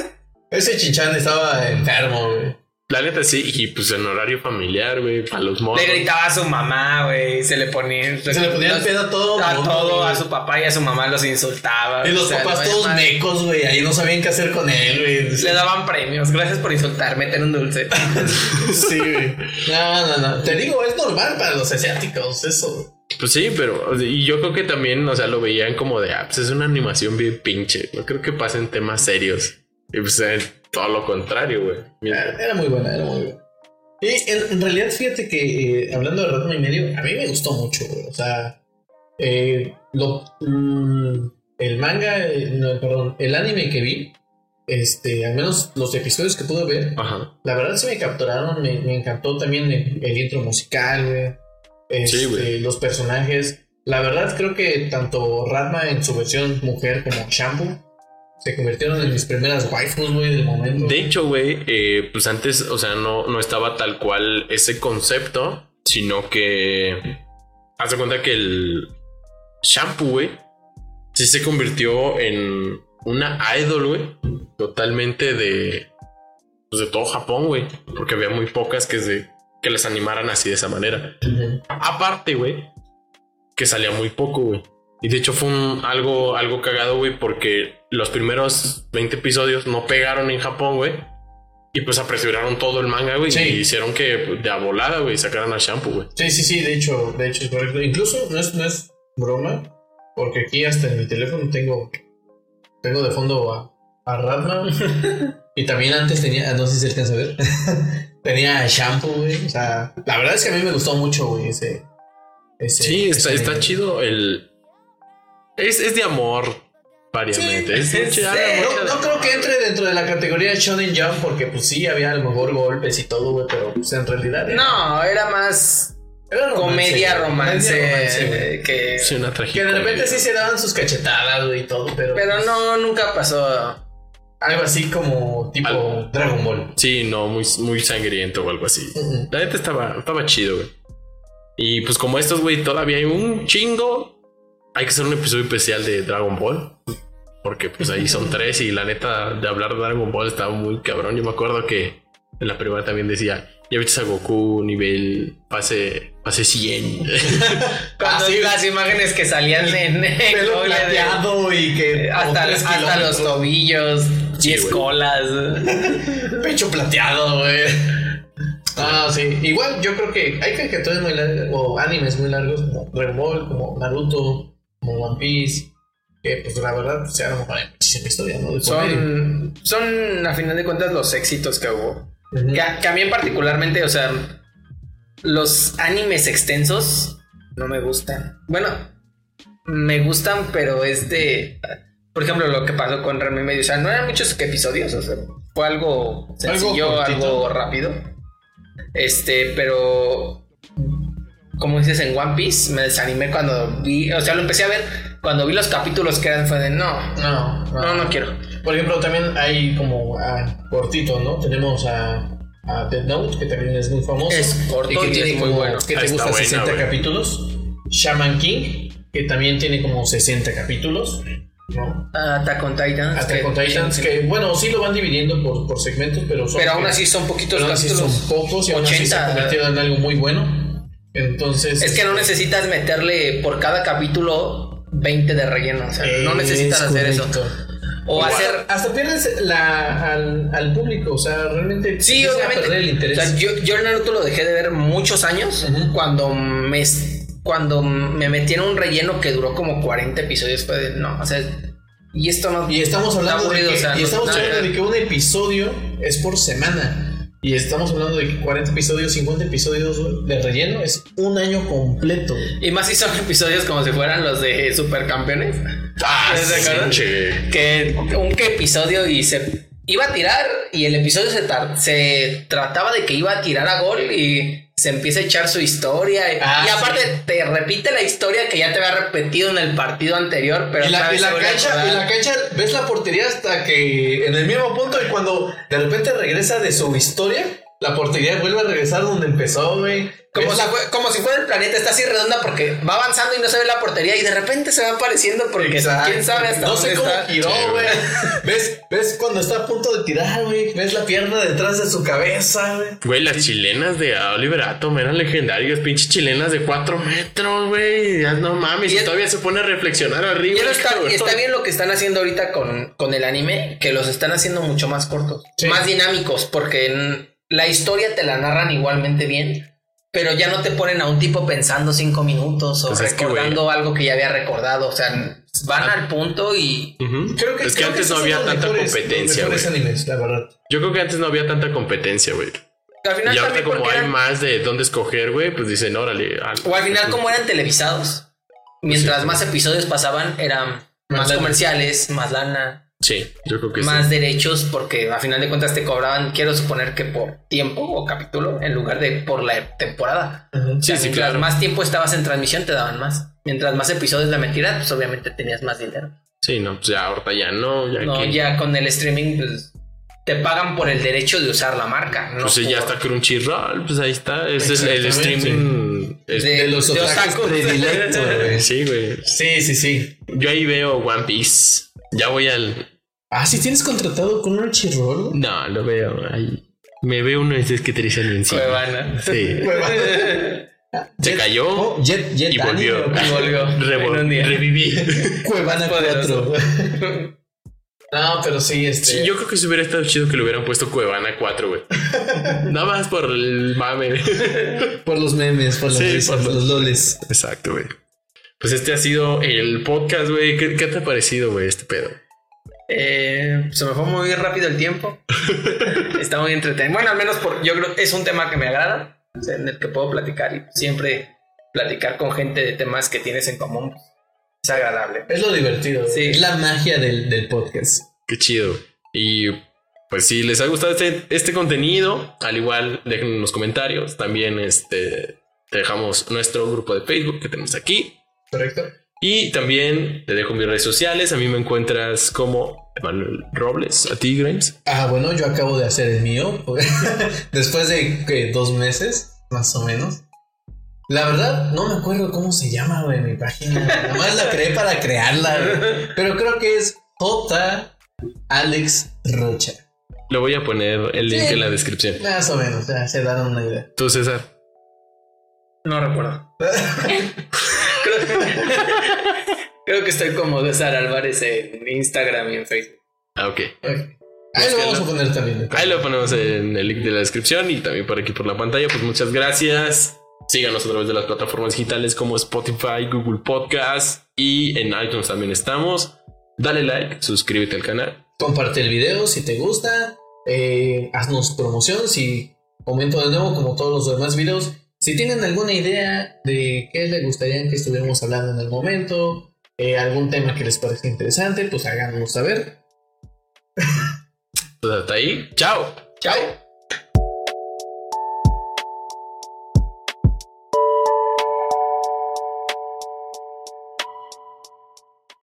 Ese Chinchan estaba enfermo, güey. La neta sí, y pues en horario familiar, güey, para los morros. Le gritaba a su mamá, güey. Se le ponía. Se le ponía el pedo a todo A mundo, todo, a su papá y a su mamá los insultaba. Y los o sea, papás todos madre. mecos, güey. Ahí no sabían qué hacer con él, güey. Le daban premios. Gracias por insultarme, ten un dulce. Sí, güey. No, no, no. Te digo, es normal para los asiáticos, eso. Pues sí, pero y yo creo que también, o sea, lo veían como de, ah, pues es una animación bien pinche. No creo que pasen temas serios. Y pues es todo lo contrario, güey. Mira, Era muy buena, era muy buena. Y en, en realidad, fíjate que eh, hablando de Ratma y medio, a mí me gustó mucho, güey. O sea, eh, lo, mm, el manga, eh, no, perdón, el anime que vi, este, al menos los episodios que pude ver, Ajá. la verdad sí me capturaron, me, me encantó también el, el intro musical, güey. Este, Sí, güey. Los personajes, la verdad creo que tanto Ratma en su versión mujer como Shampoo se convirtieron en mis primeras waifus, güey, del momento. De hecho, güey, eh, pues antes, o sea, no, no estaba tal cual ese concepto, sino que. Haz de cuenta que el shampoo, güey, sí se convirtió en una idol, güey, totalmente de. Pues de todo Japón, güey, porque había muy pocas que, se, que les animaran así de esa manera. Aparte, güey, que salía muy poco, güey. Y de hecho fue un, algo, algo cagado, güey, porque los primeros 20 episodios no pegaron en Japón, güey. Y pues apresuraron todo el manga, güey. Sí. Y hicieron que de a volada, güey, sacaran a Shampoo, güey. Sí, sí, sí, de hecho, de hecho es correcto. Incluso no es, no es broma, porque aquí hasta en mi teléfono tengo, tengo de fondo a, a Ratma. y también antes tenía, no sé si se alcanza a ver, tenía a Shampoo, güey. O sea, la verdad es que a mí me gustó mucho, güey, ese, ese. Sí, está, ese está anime. chido el... Es, es de amor, variamente. es sí, sí. No, de- no creo que entre dentro de la categoría Shonen Jump porque pues sí había a lo mejor golpes y todo, güey, pero pues en realidad era, No, era más era romance, comedia romance, eh, que... Sí, una Que de repente sí se daban sus cachetadas, güey, y todo, pero Pero pues, no, nunca pasó. algo así como tipo Dragon Ball. Sí, no, muy, muy sangriento o algo así. La neta estaba, estaba chido, güey. Y pues como estos, güey, todavía hay un chingo. Hay que hacer un episodio especial de Dragon Ball. Porque pues ahí son tres y la neta de hablar de Dragon Ball estaba muy cabrón. Yo me acuerdo que en la primera también decía, ya viste a Goku nivel pase, pase 100. Cuando Ah, las imágenes que salían en, en Pelo de- plateado y que hasta, hasta los tobillos, Sí, 10 güey. colas. pecho plateado, güey. Ah, sí. Igual yo creo que hay caricaturas muy largas o animes muy largos como Dragon Ball, como Naruto, como One Piece. Que pues la verdad, mejor hay muchísima historia, ¿no? Son, son, a final de cuentas, los éxitos que hubo. Que, a- que a mí en particularmente, o sea, los animes extensos no me gustan. Bueno, me gustan, pero es de... Por ejemplo, lo que pasó con Remy Medio. O sea, no eran muchos episodios, o sea, fue algo sencillo, cortito. algo, rápido. Este, pero... Como dices en One Piece, me desanimé cuando vi... O sea, lo empecé a ver cuando vi los capítulos que eran, fue de no, No, no, no quiero. Por ejemplo, también hay como ah, cortito, ¿no? Tenemos a, a Dead Note, que también es muy famoso. Es corto y que tiene es muy como, bueno. que Ah, te está gusta buena, 60 güey. capítulos. Shaman King, que también tiene como 60 capítulos, ¿no? Attack on Titans. Hasta que- con Titans, que bueno, sí lo van dividiendo por, por segmentos, pero son. Pero aún así son poquitos pero aún así capítulos. son pocos y aún así se ha 80. convertido en algo muy bueno. Entonces. Es que no necesitas meterle por cada capítulo 20 de relleno. O sea, no necesitas es hacer correcto. eso. O hacer. Hasta pierdes la, al, al público, o sea, realmente. Sí, obviamente. el O interés. sea, yo, yo Naruto lo dejé de ver muchos años cuando me cuando me metí en un relleno que duró como 40 episodios. De, no, o sea, y esto no. Y estamos hablando, Está aburrido, de, que, o sea, y no- estamos nada. hablando de que un episodio es por semana. Y estamos hablando de que 40 episodios, 50 episodios de relleno es un año completo. Y más si son episodios como si fueran los de Supercampeones. Ah, ¿Se sí, che. que un que episodio y se iba a tirar y el episodio se, se trataba de que iba a tirar a gol y se empieza a echar su historia. Y, Ah, y aparte te repite la historia que ya te había repetido en el partido anterior pero la, la cancha, y la cancha, ves la portería hasta que en el mismo punto y cuando de repente regresa de su historia, la portería vuelve a regresar donde empezó, güey. como, si fue- como si fuera el planeta, está así redonda porque va avanzando y no se ve la portería y de repente se va apareciendo porque Exacto. quién sabe hasta No dónde sé cómo está. giró, güey. ¿Ves, ves cuando está a punto de tirar, güey. Ves la pierna detrás de su cabeza, güey. Güey, las chilenas de Oliver Atom eran legendarias, pinches chilenas de 4 metros, güey. Ya No mames, Y todavía se pone a reflexionar arriba. Y está, cabrón. y está bien lo que están haciendo ahorita con, con el anime, que los están haciendo mucho más cortos, Sí. más dinámicos, porque en- la historia te la narran igualmente bien, pero ya no te ponen a un tipo pensando cinco minutos o Pues es que, recordando algo que ya había recordado. O sea, van Ah. al punto y. Creo que, es que creo antes no había tanta mejores- competencia, güey. Yo creo que antes no había tanta competencia, güey. al final Y ahorita también como hay eran- más de dónde escoger, güey, pues dicen, órale. al- o al final como eran televisados, mientras más episodios pasaban, eran más comerciales, más lana. Sí, yo creo que más sí. derechos porque a final de cuentas te cobraban, quiero suponer que por tiempo o capítulo en lugar de por la temporada. Ujú. O sea, Sí, sí, mientras claro. más tiempo estabas en transmisión te daban más. Mientras más episodios de mentira, pues obviamente tenías más dinero. Sí, no, pues ya ahorita ya no, ya No, que- ya con el streaming pues, te pagan por el derecho de usar la marca. No Pues ya por- está Crunchyroll, pues ahí está. Ese es el streaming. es- De- De los de otakus otakus. predilectos, güey. Sí, güey. Sí, sí, sí. Yo ahí veo One Piece. Ya voy al. Ah, si tienes contratado con Crunchyroll. güey? No, lo veo ahí. Me veo uno de esos que te dicen encima. Cuevana. Sí. Se Jet- cayó oh, Jet, Jet y volvió. Y volvió. Revo- en un día. reviví. Cuevana Poderoso. 4. no, pero sí, este. Sí, yo creo que se hubiera estado chido que le hubieran puesto Cuevana 4, güey. Nada más por el mame. Por los memes, por las Sí, risas, por los- los loles. Exacto, güey. Pues este ha sido el podcast, güey. ¿Qué, qué te ha parecido, güey, este pedo? Eh, se me fue muy rápido el tiempo. Está muy entretenido. Bueno, al menos por, yo creo que es un tema que me agrada, en el que puedo platicar y siempre platicar con gente de temas que tienes en común es agradable. Es lo divertido. Sí. Es la magia del, del podcast. Qué chido. Y pues si les ha gustado este, este contenido, al igual dejen en los comentarios. También este, te dejamos nuestro grupo de Facebook que tenemos aquí. ¿Correcto? Y también te dejo mis redes sociales. A mí me encuentras como Emanuel Robles, a ti, Grimes. Ah, bueno, yo acabo de hacer el mío. Después de ¿qué? dos meses, más o menos. La verdad, no me acuerdo cómo se llama, güey, mi página. Nada más la creé para crearla, güey. Pero creo que es J. Alex Rocha. Lo voy a poner el link Sí. en la descripción. Más o menos, ya se dan una idea. Tú, César. No recuerdo. creo, creo que estoy como César Álvarez en Instagram y en Facebook. Ah, ok. Ahí lo vamos a poner también. Ahí lo ponemos en el link de la descripción y también por aquí por la pantalla. Pues muchas gracias. Síganos a través de las plataformas digitales como Spotify, Google Podcast y en iTunes también estamos. Dale like, suscríbete al canal. Comparte el video si te gusta. eh, haznos promoción. Si comento de nuevo, como todos los demás videos. Si tienen alguna idea de qué les gustaría que estuviéramos hablando en el momento, eh, algún tema que les parezca interesante, pues háganos saber. Pues hasta ahí. Chao. Chao.